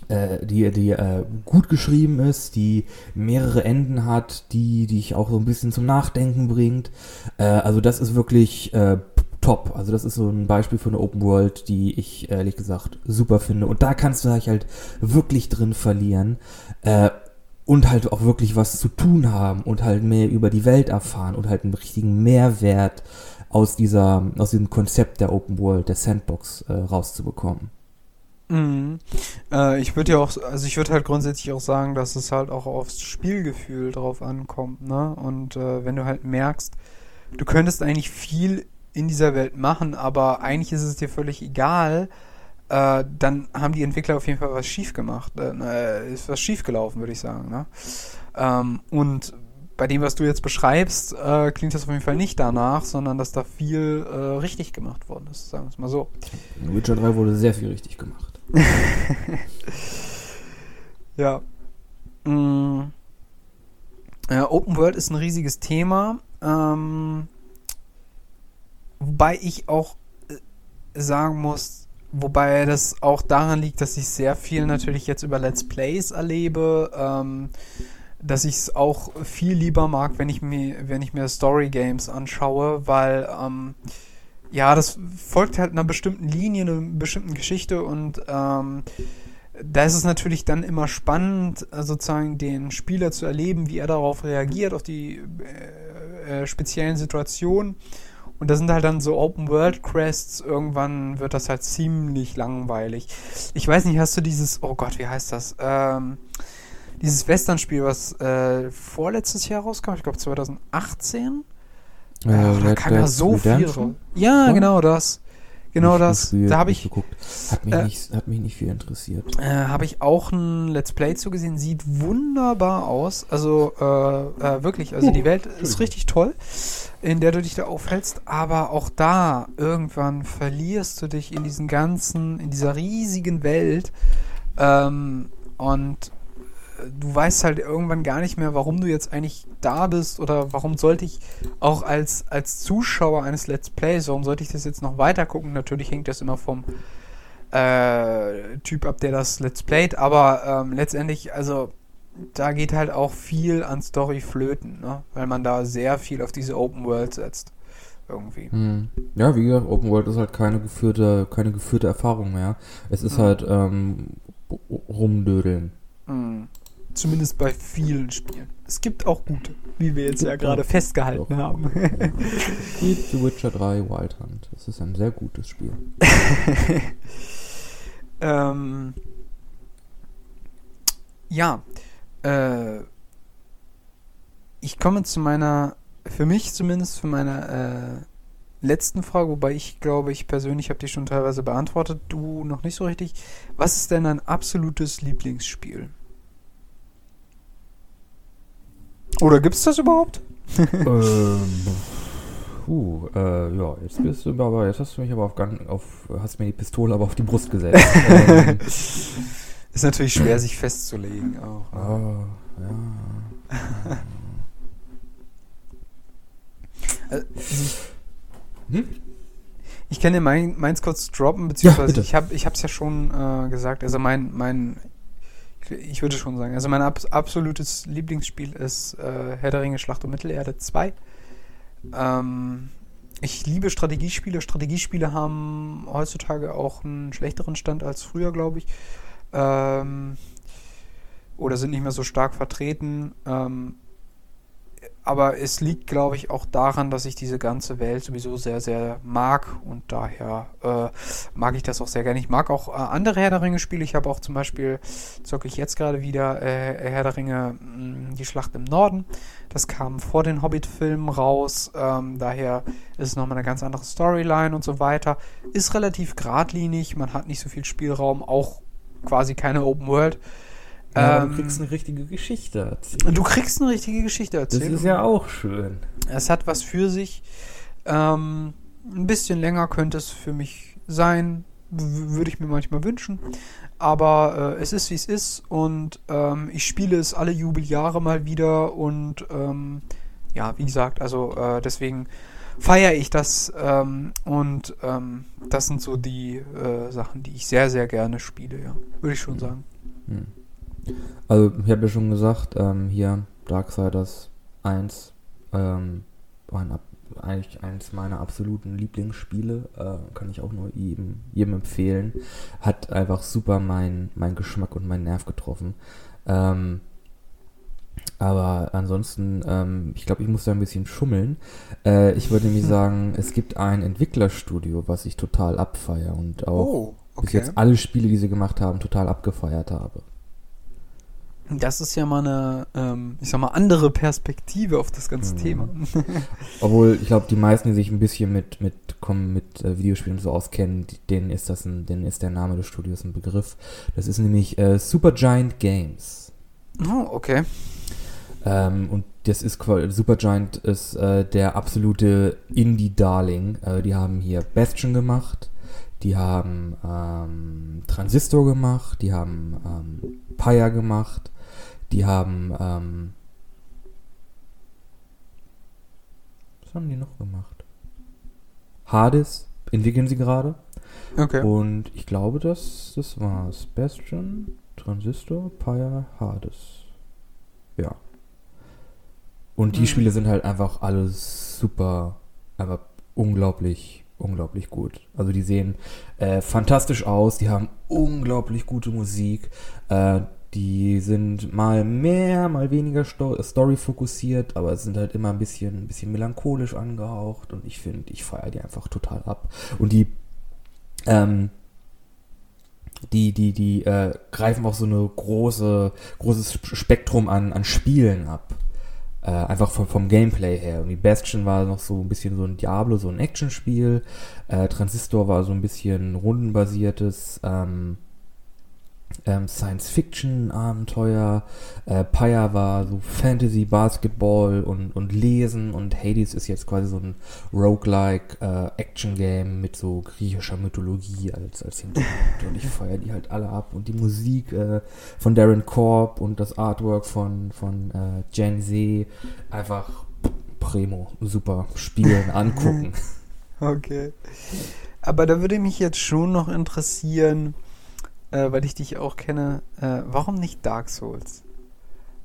die, die äh, gut geschrieben ist, die mehrere Enden hat, die die dich auch so ein bisschen zum Nachdenken bringt. Äh, also das ist wirklich äh, top. Also das ist so ein Beispiel für eine Open World, die ich ehrlich gesagt super finde. Und da kannst du dich halt wirklich drin verlieren. Äh, und halt auch wirklich was zu tun haben und halt mehr über die Welt erfahren und halt einen richtigen Mehrwert aus dieser, aus diesem Konzept der Open World, der Sandbox äh, rauszubekommen. Mhm. Äh, ich würde ja auch, also ich würde halt grundsätzlich auch sagen, dass es halt auch aufs Spielgefühl drauf ankommt, ne? Und äh, wenn du halt merkst, du könntest eigentlich viel in dieser Welt machen, aber eigentlich ist es dir völlig egal, äh, dann haben die Entwickler auf jeden Fall was schief gemacht. Äh, ist was schief gelaufen, würde ich sagen, ne? Ähm, und bei dem, was du jetzt beschreibst, äh, klingt das auf jeden Fall nicht danach, sondern dass da viel äh, richtig gemacht worden ist, sagen wir es mal so. In Witcher 3 wurde sehr viel richtig gemacht. Ja. Mm. ja. Open World ist ein riesiges Thema. Ähm, wobei ich auch äh, sagen muss, wobei das auch daran liegt, dass ich sehr viel natürlich jetzt über Let's Plays erlebe, ähm, dass ich es auch viel lieber mag, wenn ich mir, wenn ich mir Story Games anschaue, weil ähm, ja, das folgt halt einer bestimmten Linie, einer bestimmten Geschichte und ähm, da ist es natürlich dann immer spannend, äh, sozusagen den Spieler zu erleben, wie er darauf reagiert, auf die äh, äh, speziellen Situationen. Und da sind halt dann so Open-World-Quests. Irgendwann wird das halt ziemlich langweilig. Ich weiß nicht, hast du dieses, oh Gott, wie heißt das? Ähm, dieses Western-Spiel, was äh, vorletztes Jahr rauskam, ich glaube 2018. Äh, da Red kam ja so viel. Ja, genau das. Genau das. Da habe ich, geguckt. Hat mich, äh, nicht, hat mich nicht viel interessiert. äh, habe ich auch ein Let's Play zugesehen. Sieht wunderbar aus. Also äh, äh, wirklich, also Oh, die Welt ist Entschuldigung. richtig toll, in der du dich da aufhältst. Aber auch da irgendwann verlierst du dich in diesen ganzen, in dieser riesigen Welt. Ähm, und du weißt halt irgendwann gar nicht mehr, warum du jetzt eigentlich da bist oder warum sollte ich auch als, als Zuschauer eines Let's Plays, warum sollte ich das jetzt noch weiter gucken? Natürlich hängt das immer vom äh, Typ ab, der das Let's Playt, aber ähm, letztendlich, also da geht halt auch viel an Story flöten, ne? weil man da sehr viel auf diese Open World setzt. Irgendwie. Hm. Ja, wie gesagt, Open World ist halt keine geführte, keine geführte Erfahrung mehr. Es ist Mhm. halt ähm, rumdödeln. Mhm. Zumindest bei vielen Spielen. Es gibt auch gute, wie wir jetzt ja gerade festgehalten Doch. haben. Wie The Witcher 3 Wild Hunt. Das ist ein sehr gutes Spiel. ähm, ja, äh, ich komme zu meiner, für mich zumindest, für meine äh, letzten Frage, wobei ich glaube, ich persönlich habe die schon teilweise beantwortet, du noch nicht so richtig. Was ist denn dein absolutes Lieblingsspiel? Oder gibt es das überhaupt? ähm, puh, äh, ja, jetzt bist du aber, jetzt hast du mich aber auf, Gang- auf hast mir die Pistole aber auf die Brust gesetzt. ähm, Ist natürlich schwer, sich festzulegen auch. Ah, ja. Also, Hm? Ich kann dir mein, meins kurz droppen, beziehungsweise bitte. ich habe ich es ja schon äh, gesagt. Also mein, mein, ich würde schon sagen, also mein abs absolutes Lieblingsspiel ist äh, Herr der Ringe Schlacht um Mittelerde 2. Ähm, ich liebe Strategiespiele. Strategiespiele haben heutzutage auch einen schlechteren Stand als früher, glaube ich. Ähm, oder sind nicht mehr so stark vertreten. Ähm, aber es liegt, glaube ich, auch daran, dass ich diese ganze Welt sowieso sehr, sehr mag und daher äh, mag ich das auch sehr gerne. Ich mag auch äh, andere Herr der Ringe-Spiele. Ich habe auch zum Beispiel, zocke ich jetzt gerade wieder äh, Herr der Ringe, mh, die Schlacht im Norden. Das kam vor den Hobbit-Filmen raus. Ähm, daher ist es nochmal eine ganz andere Storyline und so weiter. Ist relativ geradlinig, man hat nicht so viel Spielraum, auch quasi keine Open World. Ja, Ähm, du kriegst eine richtige Geschichte erzählt. Du kriegst eine richtige Geschichte Das erzählt. ist ja auch schön. Es hat was für sich. Ähm, ein bisschen länger könnte es für mich sein. Würde ich mir manchmal wünschen. Aber äh, es ist, wie es ist. Und ähm, ich spiele es alle Jubeljahre mal wieder. Und ähm, ja, wie gesagt, also äh, deswegen feiere ich das. Ähm, und ähm, das sind so die äh, Sachen, die ich sehr, sehr gerne spiele. Ja, würde ich schon sagen. Hm. Also, ich habe ja schon gesagt, ähm, hier Darksiders 1 ähm, ein, eigentlich eines meiner absoluten Lieblingsspiele. Äh, kann ich auch nur jedem, jedem empfehlen. Hat einfach super meinen mein Geschmack und meinen Nerv getroffen. Ähm, aber ansonsten, ähm, ich glaube, ich muss da ein bisschen schummeln. Äh, ich würde nämlich sagen, es gibt ein Entwicklerstudio, was ich total abfeier und auch Oh, bis jetzt alle Spiele, die sie gemacht haben, total abgefeiert habe. Das ist ja mal eine, ähm, ich sag mal, andere Perspektive auf das ganze Mhm. Thema. Obwohl, ich glaube, die meisten, die sich ein bisschen mit, mit, kommen, mit äh, Videospielen so auskennen, denen ist das ein, denen ist der Name des Studios ein Begriff. Das ist nämlich äh, Supergiant Games. oh, okay. Ähm, und das ist Supergiant ist äh, der absolute Indie-Darling. Äh, die haben hier Bastion gemacht, die haben ähm, Transistor gemacht, die haben ähm, Pyre gemacht, die haben ähm, was haben die noch gemacht? Hades entwickeln sie gerade. Okay. Und ich glaube, das, das war's. Bastion, Transistor, Pyre, Hades. Ja. Und die Mhm. Spiele sind halt einfach alle super, einfach unglaublich unglaublich gut. Also die sehen äh, fantastisch aus, die haben unglaublich gute Musik. Äh, die sind mal mehr, mal weniger Sto Story fokussiert, aber sind halt immer ein bisschen, ein bisschen melancholisch angehaucht und ich finde, ich feiere die einfach total ab. Und die, ähm, die, die, die äh, greifen auch so eine große, großes Spektrum an, an Spielen ab. Äh, einfach vom, vom Gameplay her. Die Bastion war noch so ein bisschen so ein Diablo, so ein Actionspiel. Äh, Transistor war so ein bisschen rundenbasiertes, ähm, ähm, Science-Fiction-Abenteuer. Äh, Pyre war so Fantasy, Basketball und, und Lesen und Hades ist jetzt quasi so ein Roguelike äh, Action-Game mit so griechischer Mythologie als, als Hintergrund. und ich feiere die halt alle ab. Und die Musik äh, von Darren Korb und das Artwork von, von äh, Gen Z einfach Primo. Super. Spielen, angucken. Okay. Aber da würde mich jetzt schon noch interessieren, äh, weil ich dich auch kenne, äh, warum nicht Dark Souls?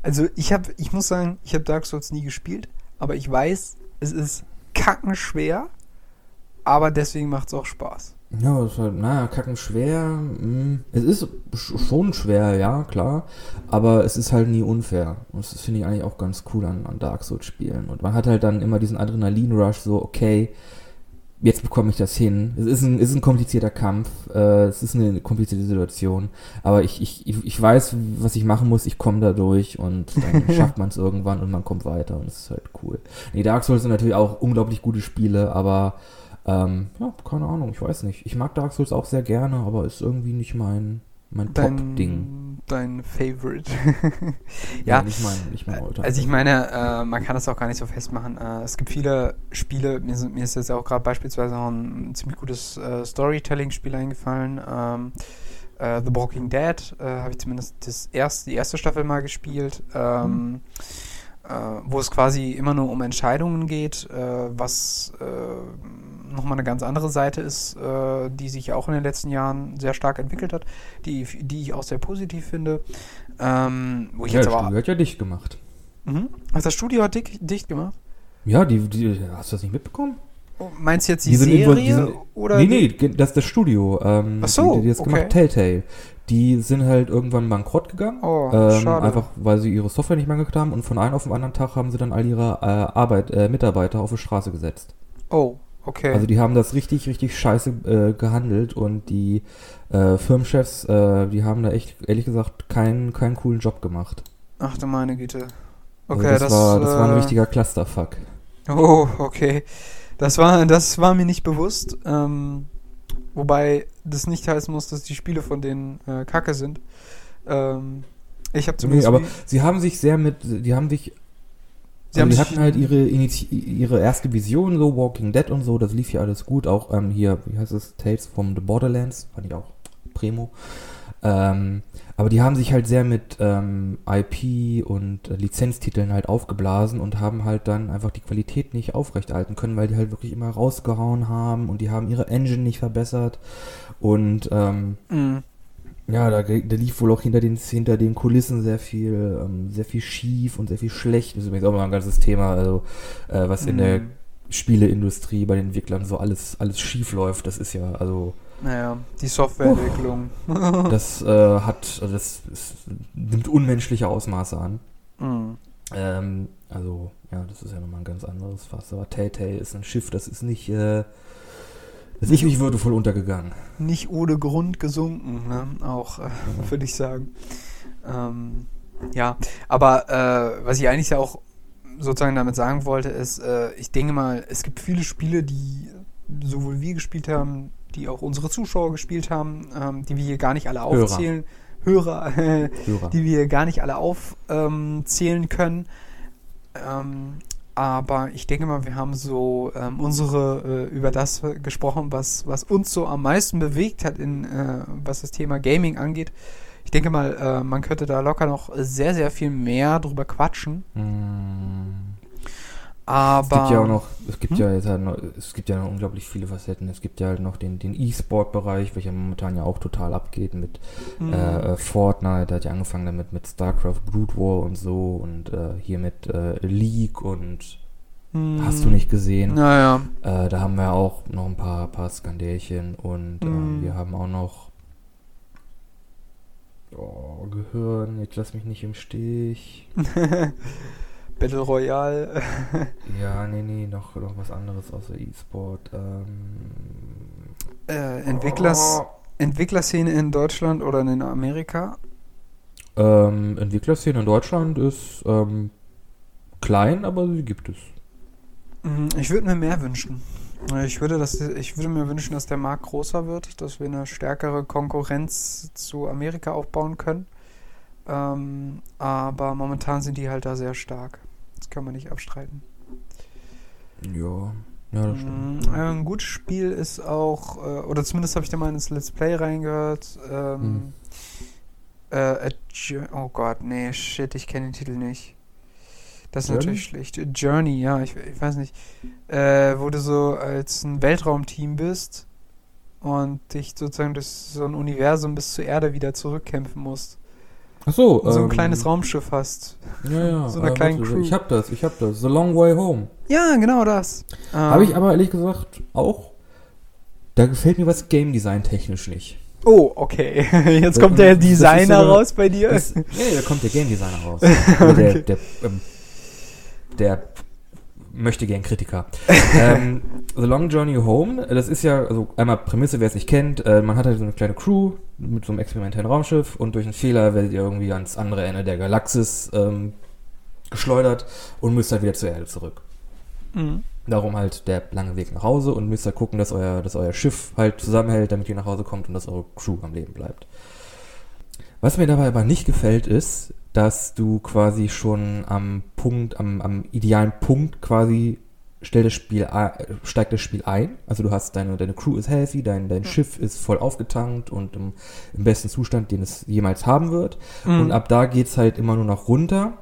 Also ich habe, ich muss sagen, ich habe Dark Souls nie gespielt, aber ich weiß, es ist kackenschwer, aber deswegen macht es auch Spaß. Ja, es ist halt, naja, kackenschwer. Es ist schon schwer, ja, klar. Aber es ist halt nie unfair. Und das finde ich eigentlich auch ganz cool an, an Dark Souls-Spielen. Und man hat halt dann immer diesen Adrenalin-Rush, so, okay, jetzt bekomme ich das hin. Es ist ein, ist ein komplizierter Kampf, äh, es ist eine komplizierte Situation, aber ich, ich, ich weiß, was ich machen muss, ich komme da durch und dann schafft man es irgendwann und man kommt weiter und es ist halt cool. Nee, Dark Souls sind natürlich auch unglaublich gute Spiele, aber ähm, ja, keine Ahnung, ich weiß nicht. Ich mag Dark Souls auch sehr gerne, aber ist irgendwie nicht mein, mein Top-Ding. Dein Favorite. ja, ja, nicht mein, nicht mein Alter. Also ich meine, äh, man kann das auch gar nicht so festmachen. Äh, es gibt viele Spiele, mir, mir ist jetzt auch gerade beispielsweise auch ein, ziemlich gutes äh, Storytelling-Spiel eingefallen. Ähm, äh, The Walking Dead äh, habe ich zumindest das erste, die erste Staffel mal gespielt. Ähm, mhm äh, wo es quasi immer nur um Entscheidungen geht, äh, was äh, nochmal eine ganz andere Seite ist, äh, die sich auch in den letzten Jahren sehr stark entwickelt hat, die, die ich auch sehr positiv finde. Ähm, wo ich ja, jetzt das aber, Studio hat ja dicht gemacht. Mhm. Also das Studio hat dick, dicht gemacht? Ja, die, die, hast du das nicht mitbekommen? Oh, meinst du jetzt die, die Serie? Die sind, oder nee, nee, das ist das Studio. Ähm, Ach so, die, die das okay. gemacht, Telltale. Die sind halt irgendwann bankrott gegangen. Oh, ähm, schade. Einfach, weil sie ihre Software nicht mehr angekriegt haben und von einem auf den anderen Tag haben sie dann all ihre äh, Arbeit, äh, Mitarbeiter auf die Straße gesetzt. Oh, okay. Also die haben das richtig, richtig scheiße äh, gehandelt und die äh, Firmenchefs, äh, die haben da echt, ehrlich gesagt, keinen, keinen coolen Job gemacht. Ach du meine Güte. Also Okay, das, das, war, das war ein äh, richtiger Clusterfuck. Oh, okay. Das war, das war mir nicht bewusst. Ähm, wobei das nicht heißen muss, dass die Spiele von denen äh, kacke sind. Ähm, ich habe Nee, zumindest. aber sie haben sich sehr mit, die haben sich Sie also haben die hatten halt ihre, ihre erste Vision, so Walking Dead und so, das lief ja alles gut. Auch ähm, hier, wie heißt es, Tales from the Borderlands, fand ich auch primo. Ähm, aber die haben sich halt sehr mit ähm, IP und äh, Lizenztiteln halt aufgeblasen und haben halt dann einfach die Qualität nicht aufrechterhalten können, weil die halt wirklich immer rausgehauen haben und die haben ihre Engine nicht verbessert. Und ähm, Mm, ja, da, da lief wohl auch hinter den, hinter den Kulissen sehr viel, ähm, sehr viel schief und sehr viel schlecht. Das ist übrigens auch mal ein ganzes Thema, also äh, was in der Mhm. Spieleindustrie bei den Entwicklern so alles, alles schief läuft. Das ist ja, also naja, die Softwareentwicklung. das äh, hat, also das ist, nimmt unmenschliche Ausmaße an. Mm. Ähm, also, ja, das ist ja nochmal ein ganz anderes Fass. Aber Tay-Tay ist ein Schiff, das ist nicht, äh, das ist nicht würdevoll untergegangen. Nicht ohne Grund gesunken, ne? Auch, äh, würde ich sagen. Ähm, ja, aber äh, was ich eigentlich ja auch sozusagen damit sagen wollte, ist, äh, ich denke mal, es gibt viele Spiele, die sowohl wir gespielt haben, die auch unsere Zuschauer gespielt haben, ähm, die wir hier gar nicht alle Hörer. aufzählen. Hörer, äh, Hörer. die wir gar nicht alle aufzählen können. Ähm, aber ich denke mal, wir haben so ähm, unsere äh, über das gesprochen, was, was uns so am meisten bewegt hat, in, äh, was das Thema Gaming angeht. Ich denke mal, äh, man könnte da locker noch sehr, sehr viel mehr drüber quatschen. Mm. Aber Es gibt ja auch noch, es gibt Hm? ja jetzt halt noch, es gibt ja noch unglaublich viele Facetten. Es gibt ja halt noch den, den E-Sport-Bereich, welcher momentan ja auch total abgeht mit Hm, äh, Fortnite, da hat ja angefangen damit mit StarCraft Brood War und so und äh, hier mit äh, League und Hast du nicht gesehen. Naja. Äh, da haben wir auch noch ein paar, paar Skandälchen und ähm, Mm. wir haben auch noch oh, Gehirn, jetzt lass mich nicht im Stich. Battle Royale. Ja, nee, nee, noch, noch was anderes außer E-Sport. Ähm, äh, Entwicklers, oh. Entwicklerszene in Deutschland oder in Amerika? Ähm, Entwicklerszene in Deutschland ist ähm, klein, aber sie gibt es. Mm, Ich würde mir mehr wünschen. Ich würde, das, ich würde mir wünschen, dass der Markt größer wird, dass wir eine stärkere Konkurrenz zu Amerika aufbauen können. Ähm, aber momentan sind die halt da sehr stark. Das kann man nicht abstreiten. Ja, ja, das stimmt. Mm, Ein gutes Spiel ist auch, äh, oder zumindest habe ich da mal ins Let's Play reingehört. Ähm, Hm. äh, oh Gott, nee, shit, ich kenne den Titel nicht. Das ist Journey? natürlich schlecht. Journey, ja, ich, ich weiß nicht. Äh, wo du so als ein Weltraumteam bist und dich sozusagen durch so ein Universum bis zur Erde wieder zurückkämpfen musst. Ach so, so ein ähm, kleines Raumschiff hast. Ja, ja. so einer äh, kleinen warte, Crew. Ich hab das, ich hab das. The Long Way Home. Ja, genau das. Ähm, Habe ich aber ehrlich gesagt auch. Da gefällt mir was Game Design technisch nicht. Oh, okay. Jetzt Das- kommt der Designer so eine- raus bei dir. Das, ja, da kommt der Game Designer raus. Oder der, Okay. der, ähm, der möchte gern Kritiker. ähm, The Long Journey Home, das ist ja, also einmal Prämisse, wer es nicht kennt, äh, man hat halt so eine kleine Crew mit so einem experimentellen Raumschiff und durch einen Fehler werdet ihr irgendwie ans andere Ende der Galaxis ähm, geschleudert und müsst halt wieder zur Erde zurück. Mhm. Darum halt der lange Weg nach Hause und müsst halt gucken, dass euer, dass euer Schiff halt zusammenhält, damit ihr nach Hause kommt und dass eure Crew am Leben bleibt. Was mir dabei aber nicht gefällt, ist, dass du quasi schon am Punkt, am, am idealen Punkt quasi stellt das Spiel, ein- steigt das Spiel ein. Also du hast deine, deine Crew ist healthy, dein, dein Schiff ist voll aufgetankt und im, im besten Zustand, den es jemals haben wird. Mhm. Und ab da geht's halt immer nur noch runter.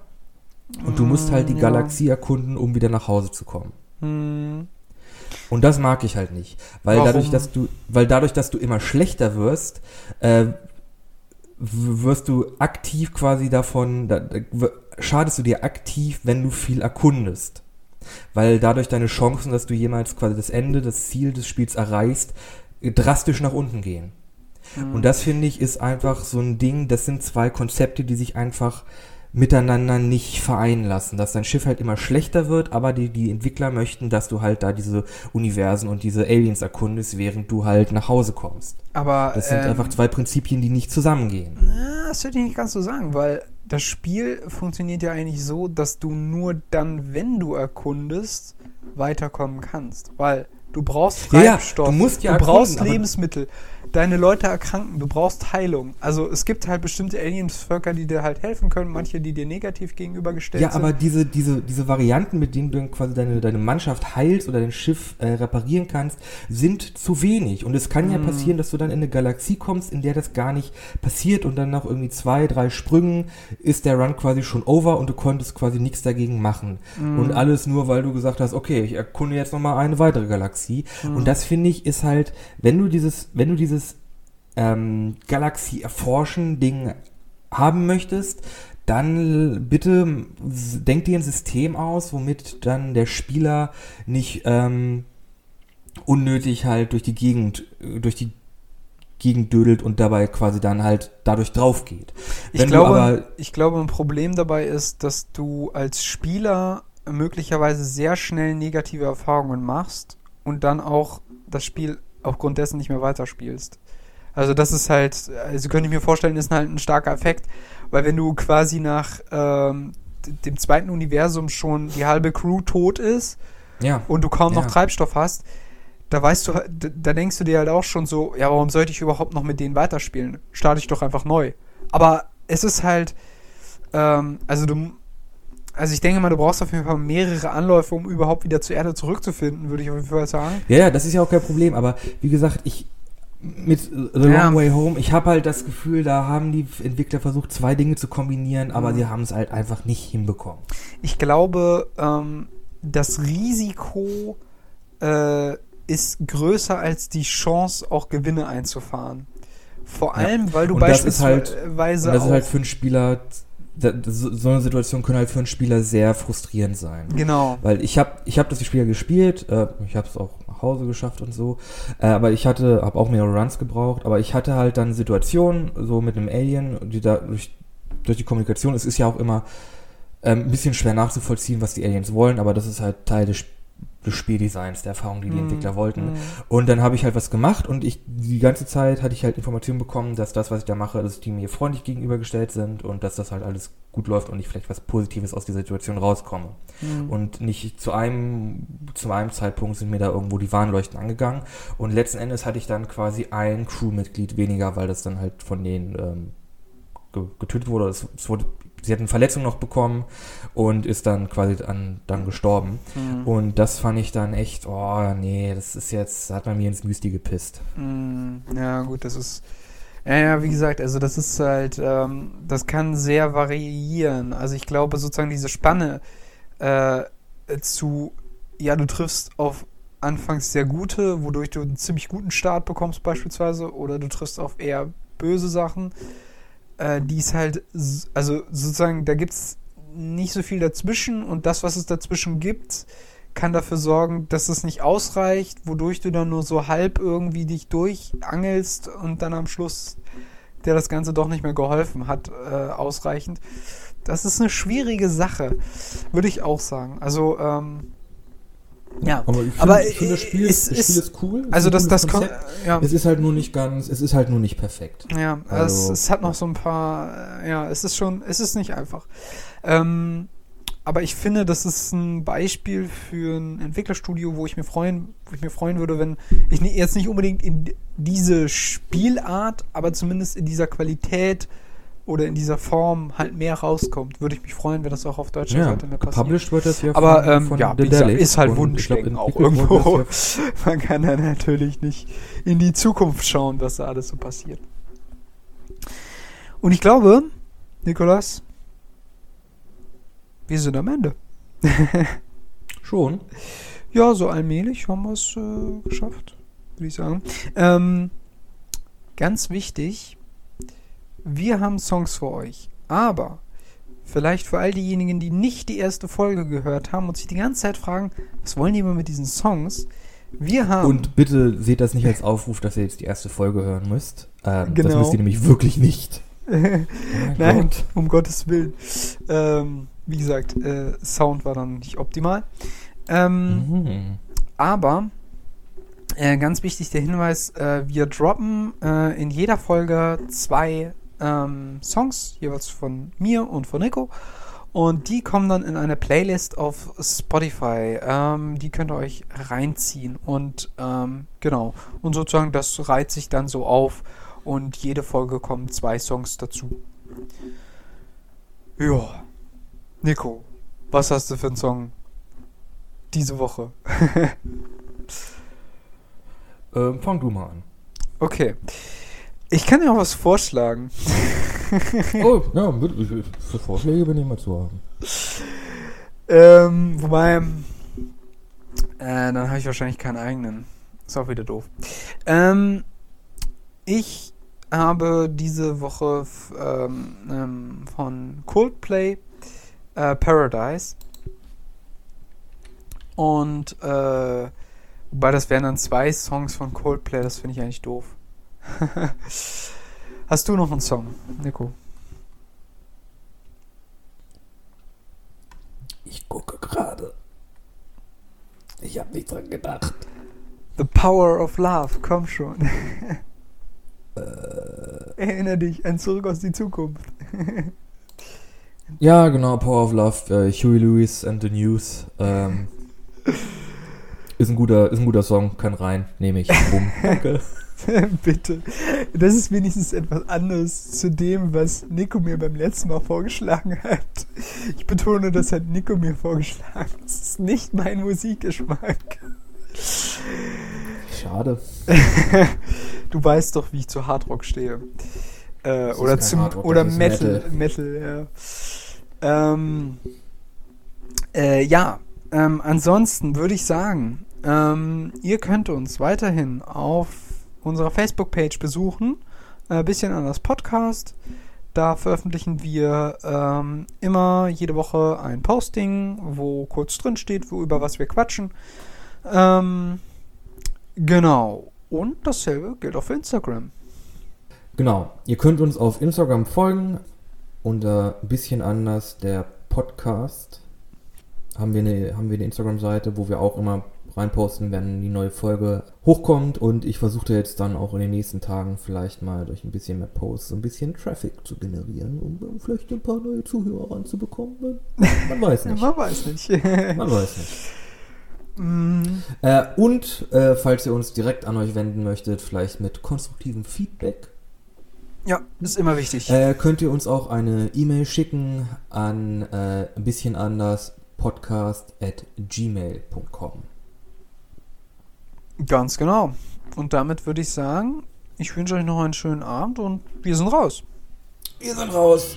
Und du musst halt die Mm, ja. Galaxie erkunden, um wieder nach Hause zu kommen. Mhm. Und das mag ich halt nicht, weil Warum? dadurch, dass du, weil dadurch, dass du immer schlechter wirst, äh, wirst du aktiv quasi davon, da, da, schadest du dir aktiv, wenn du viel erkundest, weil dadurch deine Chancen, dass du jemals quasi das Ende, das Ziel des Spiels erreichst, drastisch nach unten gehen. Mhm. Und das finde ich ist einfach so ein Ding, das sind zwei Konzepte, die sich einfach miteinander nicht vereinen lassen, dass dein Schiff halt immer schlechter wird, aber die, die Entwickler möchten, dass du halt da diese Universen und diese Aliens erkundest, während du halt nach Hause kommst. Aber Das sind ähm, einfach zwei Prinzipien, die nicht zusammengehen. Na, das würde ich nicht ganz so sagen, weil das Spiel funktioniert ja eigentlich so, dass du nur dann, wenn du erkundest, weiterkommen kannst. Weil du brauchst Ja, ja, Treibstoff, du musst ja du brauchst Lebensmittel, deine Leute erkranken, du brauchst Heilung. Also es gibt halt bestimmte Aliensvölker, die dir halt helfen können, manche, die dir negativ gegenübergestellt Ja, sind. aber diese, diese, diese Varianten, mit denen du dann quasi deine, deine Mannschaft heilst oder dein Schiff äh, reparieren kannst, sind zu wenig. Und es kann ja Mm. passieren, dass du dann in eine Galaxie kommst, in der das gar nicht passiert und dann nach irgendwie zwei, drei Sprüngen ist der Run quasi schon over und du konntest quasi nichts dagegen machen. Mm. Und alles nur, weil du gesagt hast, okay, ich erkunde jetzt nochmal eine weitere Galaxie. Mm. Und das finde ich ist halt, wenn du dieses, wenn du dieses ähm, Galaxie erforschen Ding haben möchtest, dann bitte denk dir ein System aus, womit dann der Spieler nicht ähm, unnötig halt durch die Gegend, äh, durch die Gegend dödelt und dabei quasi dann halt dadurch drauf geht. Ich Wenn glaube, aber- ich glaube, ein Problem dabei ist, dass du als Spieler möglicherweise sehr schnell negative Erfahrungen machst und dann auch das Spiel aufgrund dessen nicht mehr weiterspielst. Also das ist halt, also könnte ich mir vorstellen, ist halt ein starker Effekt, weil wenn du quasi nach ähm, dem zweiten Universum schon die halbe Crew tot ist Ja. und du kaum noch Ja. Treibstoff hast, da weißt du, da denkst du dir halt auch schon so, ja, warum sollte ich überhaupt noch mit denen weiterspielen? Starte ich doch einfach neu. Aber es ist halt, ähm, also du, also ich denke mal, du brauchst auf jeden Fall mehrere Anläufe, um überhaupt wieder zur Erde zurückzufinden, würde ich auf jeden Fall sagen. Ja, ja, das ist ja auch kein Problem, aber wie gesagt, ich mit The Ja. Long Way Home, ich habe halt das Gefühl, da haben die Entwickler versucht, zwei Dinge zu kombinieren, aber Mhm. sie haben es halt einfach nicht hinbekommen. Ich glaube, ähm, das Risiko äh, ist größer als die Chance, auch Gewinne einzufahren. Vor Ja. allem, weil du Und das ist halt- beispielsweise das ist halt für einen Spieler da, so, so eine Situation können halt für einen Spieler sehr frustrierend sein. Genau. Weil ich habe ich hab das Spiel gespielt, äh, ich habe es auch nach Hause geschafft und so, äh, aber ich hatte, habe auch mehrere Runs gebraucht, aber ich hatte halt dann Situationen, so mit einem Alien, die da durch, durch die Kommunikation, es ist ja auch immer ähm, ein bisschen schwer nachzuvollziehen, was die Aliens wollen, aber das ist halt Teil des Spiels des Spieldesigns, der Erfahrung, die die Mm, Entwickler wollten. mm. Und dann habe ich halt was gemacht und ich die ganze Zeit hatte ich halt Informationen bekommen, dass das, was ich da mache, dass die mir freundlich gegenübergestellt sind und dass das halt alles gut läuft und ich vielleicht was Positives aus dieser Situation rauskomme. Mhm. Und nicht zu einem, zu einem Zeitpunkt sind mir da irgendwo die Warnleuchten angegangen. Und letzten Endes hatte ich dann quasi ein Crewmitglied weniger, weil das dann halt von denen ähm, ge getötet wurde. Es, es wurde. Sie hat eine Verletzung noch bekommen und ist dann quasi dann, dann gestorben. Mhm. Und das fand ich dann echt, oh nee, das ist jetzt, hat man mir ins Müsli gepisst. Mm, Ja, gut, das ist. Ja, wie gesagt, also das ist halt, ähm, das kann sehr variieren. Also ich glaube sozusagen diese Spanne äh, zu, ja, du triffst auf anfangs sehr gute, wodurch du einen ziemlich guten Start bekommst beispielsweise, oder du triffst auf eher böse Sachen, äh, die ist halt, also sozusagen, da gibt's nicht so viel dazwischen und das, was es dazwischen gibt, kann dafür sorgen, dass es nicht ausreicht, wodurch du dann nur so halb irgendwie dich durchangelst und dann am Schluss der das Ganze doch nicht mehr geholfen hat, äh, ausreichend. Das ist eine schwierige Sache, würde ich auch sagen. Also, ähm, ja. Aber ich finde, finde das Spiel, es das ist- Spiel ist cool. es Also, ist das, das kommt, ja. Es ist halt nur nicht ganz, es ist halt nur nicht perfekt. Ja, Also- es, es hat noch so ein paar, ja, es ist schon, es ist nicht einfach. Ähm, aber ich finde, das ist ein Beispiel für ein Entwicklerstudio, wo ich mir freuen, wo ich mir freuen würde, wenn ich ni- jetzt nicht unbedingt in diese Spielart, aber zumindest in dieser Qualität oder in dieser Form halt mehr rauskommt. Würde ich mich freuen, wenn das auch auf deutscher Ja, Seite mehr passiert. published wird das ja Aber von, ähm, von ja, gesagt, ist halt Wunschdenken auch irgendwo. ja Man kann da natürlich nicht in die Zukunft schauen, was da alles so passiert. Und ich glaube, Nikolas, wir sind am Ende. Schon. Ja, so allmählich haben wir es äh, geschafft, würde ich sagen. Ähm, ganz wichtig, wir haben Songs für euch, aber vielleicht für all diejenigen, die nicht die erste Folge gehört haben und sich die ganze Zeit fragen, was wollen die immer mit diesen Songs? Wir haben Und bitte seht das nicht als Aufruf, dass ihr jetzt die erste Folge hören müsst. Ähm, Das Genau. müsst ihr nämlich wirklich nicht. Oh Nein, Gott. um Gottes Willen. Ähm, wie gesagt, äh, Sound war dann nicht optimal. Ähm, Mhm. Aber äh, ganz wichtig der Hinweis, äh, wir droppen äh, in jeder Folge zwei ähm, Songs, jeweils von mir und von Nico. Und die kommen dann in eine Playlist auf Spotify. Ähm, die könnt ihr euch reinziehen. Und ähm, genau. Und sozusagen, das reiht sich dann so auf. Und jede Folge kommen zwei Songs dazu. Ja. Nico, was hast du für einen Song diese Woche? Ähm, fang du mal an. Okay. Ich kann dir auch was vorschlagen. Oh, ja, für Vorschläge bin ich immer zu haben. Ähm, wobei, äh, dann habe ich wahrscheinlich keinen eigenen. Ist auch wieder doof. Ähm, ich habe diese Woche ähm, ähm, von Coldplay äh, Paradise und äh, wobei das wären dann zwei Songs von Coldplay, das finde ich eigentlich doof. Hast du noch einen Song, Nico? Ich gucke gerade. Ich habe nicht dran gedacht. The Power of Love, komm schon. Äh. Erinnere dich an Zurück aus die Zukunft. Ja, genau, Power of Love, äh, Huey Lewis and the News. Ähm, ist, ein guter, ist ein guter Song, kann rein, nehme ich. Bumm. Danke. Bitte. Das ist wenigstens etwas anderes zu dem, was Nico mir beim letzten Mal vorgeschlagen hat. Ich betone, das hat Nico mir vorgeschlagen. Das ist nicht mein Musikgeschmack. Schade. Du weißt doch, wie ich zu Hardrock stehe. Äh, oder zum Hardrock, oder ist Metal, Metal, ja. Ähm, äh, ja, ähm, ansonsten würde ich sagen, ähm, ihr könnt uns weiterhin auf unserer Facebook-Page besuchen. Ein bisschen anders Podcast. Da veröffentlichen wir ähm, immer jede Woche ein Posting, wo kurz drin steht, wo, über was wir quatschen. Ähm, genau. Und dasselbe gilt auch für Instagram. Genau. Ihr könnt uns auf Instagram folgen unter ein bisschen anders der Podcast. Haben wir eine, haben wir eine Instagram-Seite, wo wir auch immer reinposten, wenn die neue Folge hochkommt. Und ich versuche jetzt dann auch in den nächsten Tagen vielleicht mal durch ein bisschen mehr Posts ein bisschen Traffic zu generieren, um vielleicht ein paar neue Zuhörer ranzubekommen. Man weiß nicht. Man weiß nicht. Man weiß nicht. Äh, und äh, falls ihr uns direkt an euch wenden möchtet, vielleicht mit konstruktivem Feedback, Ja, das ist immer wichtig. äh, könnt ihr uns auch eine E-Mail schicken an äh, ein bisschen anders podcast at gmail.com. Ganz genau. Und damit würde ich sagen, ich wünsche euch noch einen schönen Abend und wir sind raus. Wir sind raus.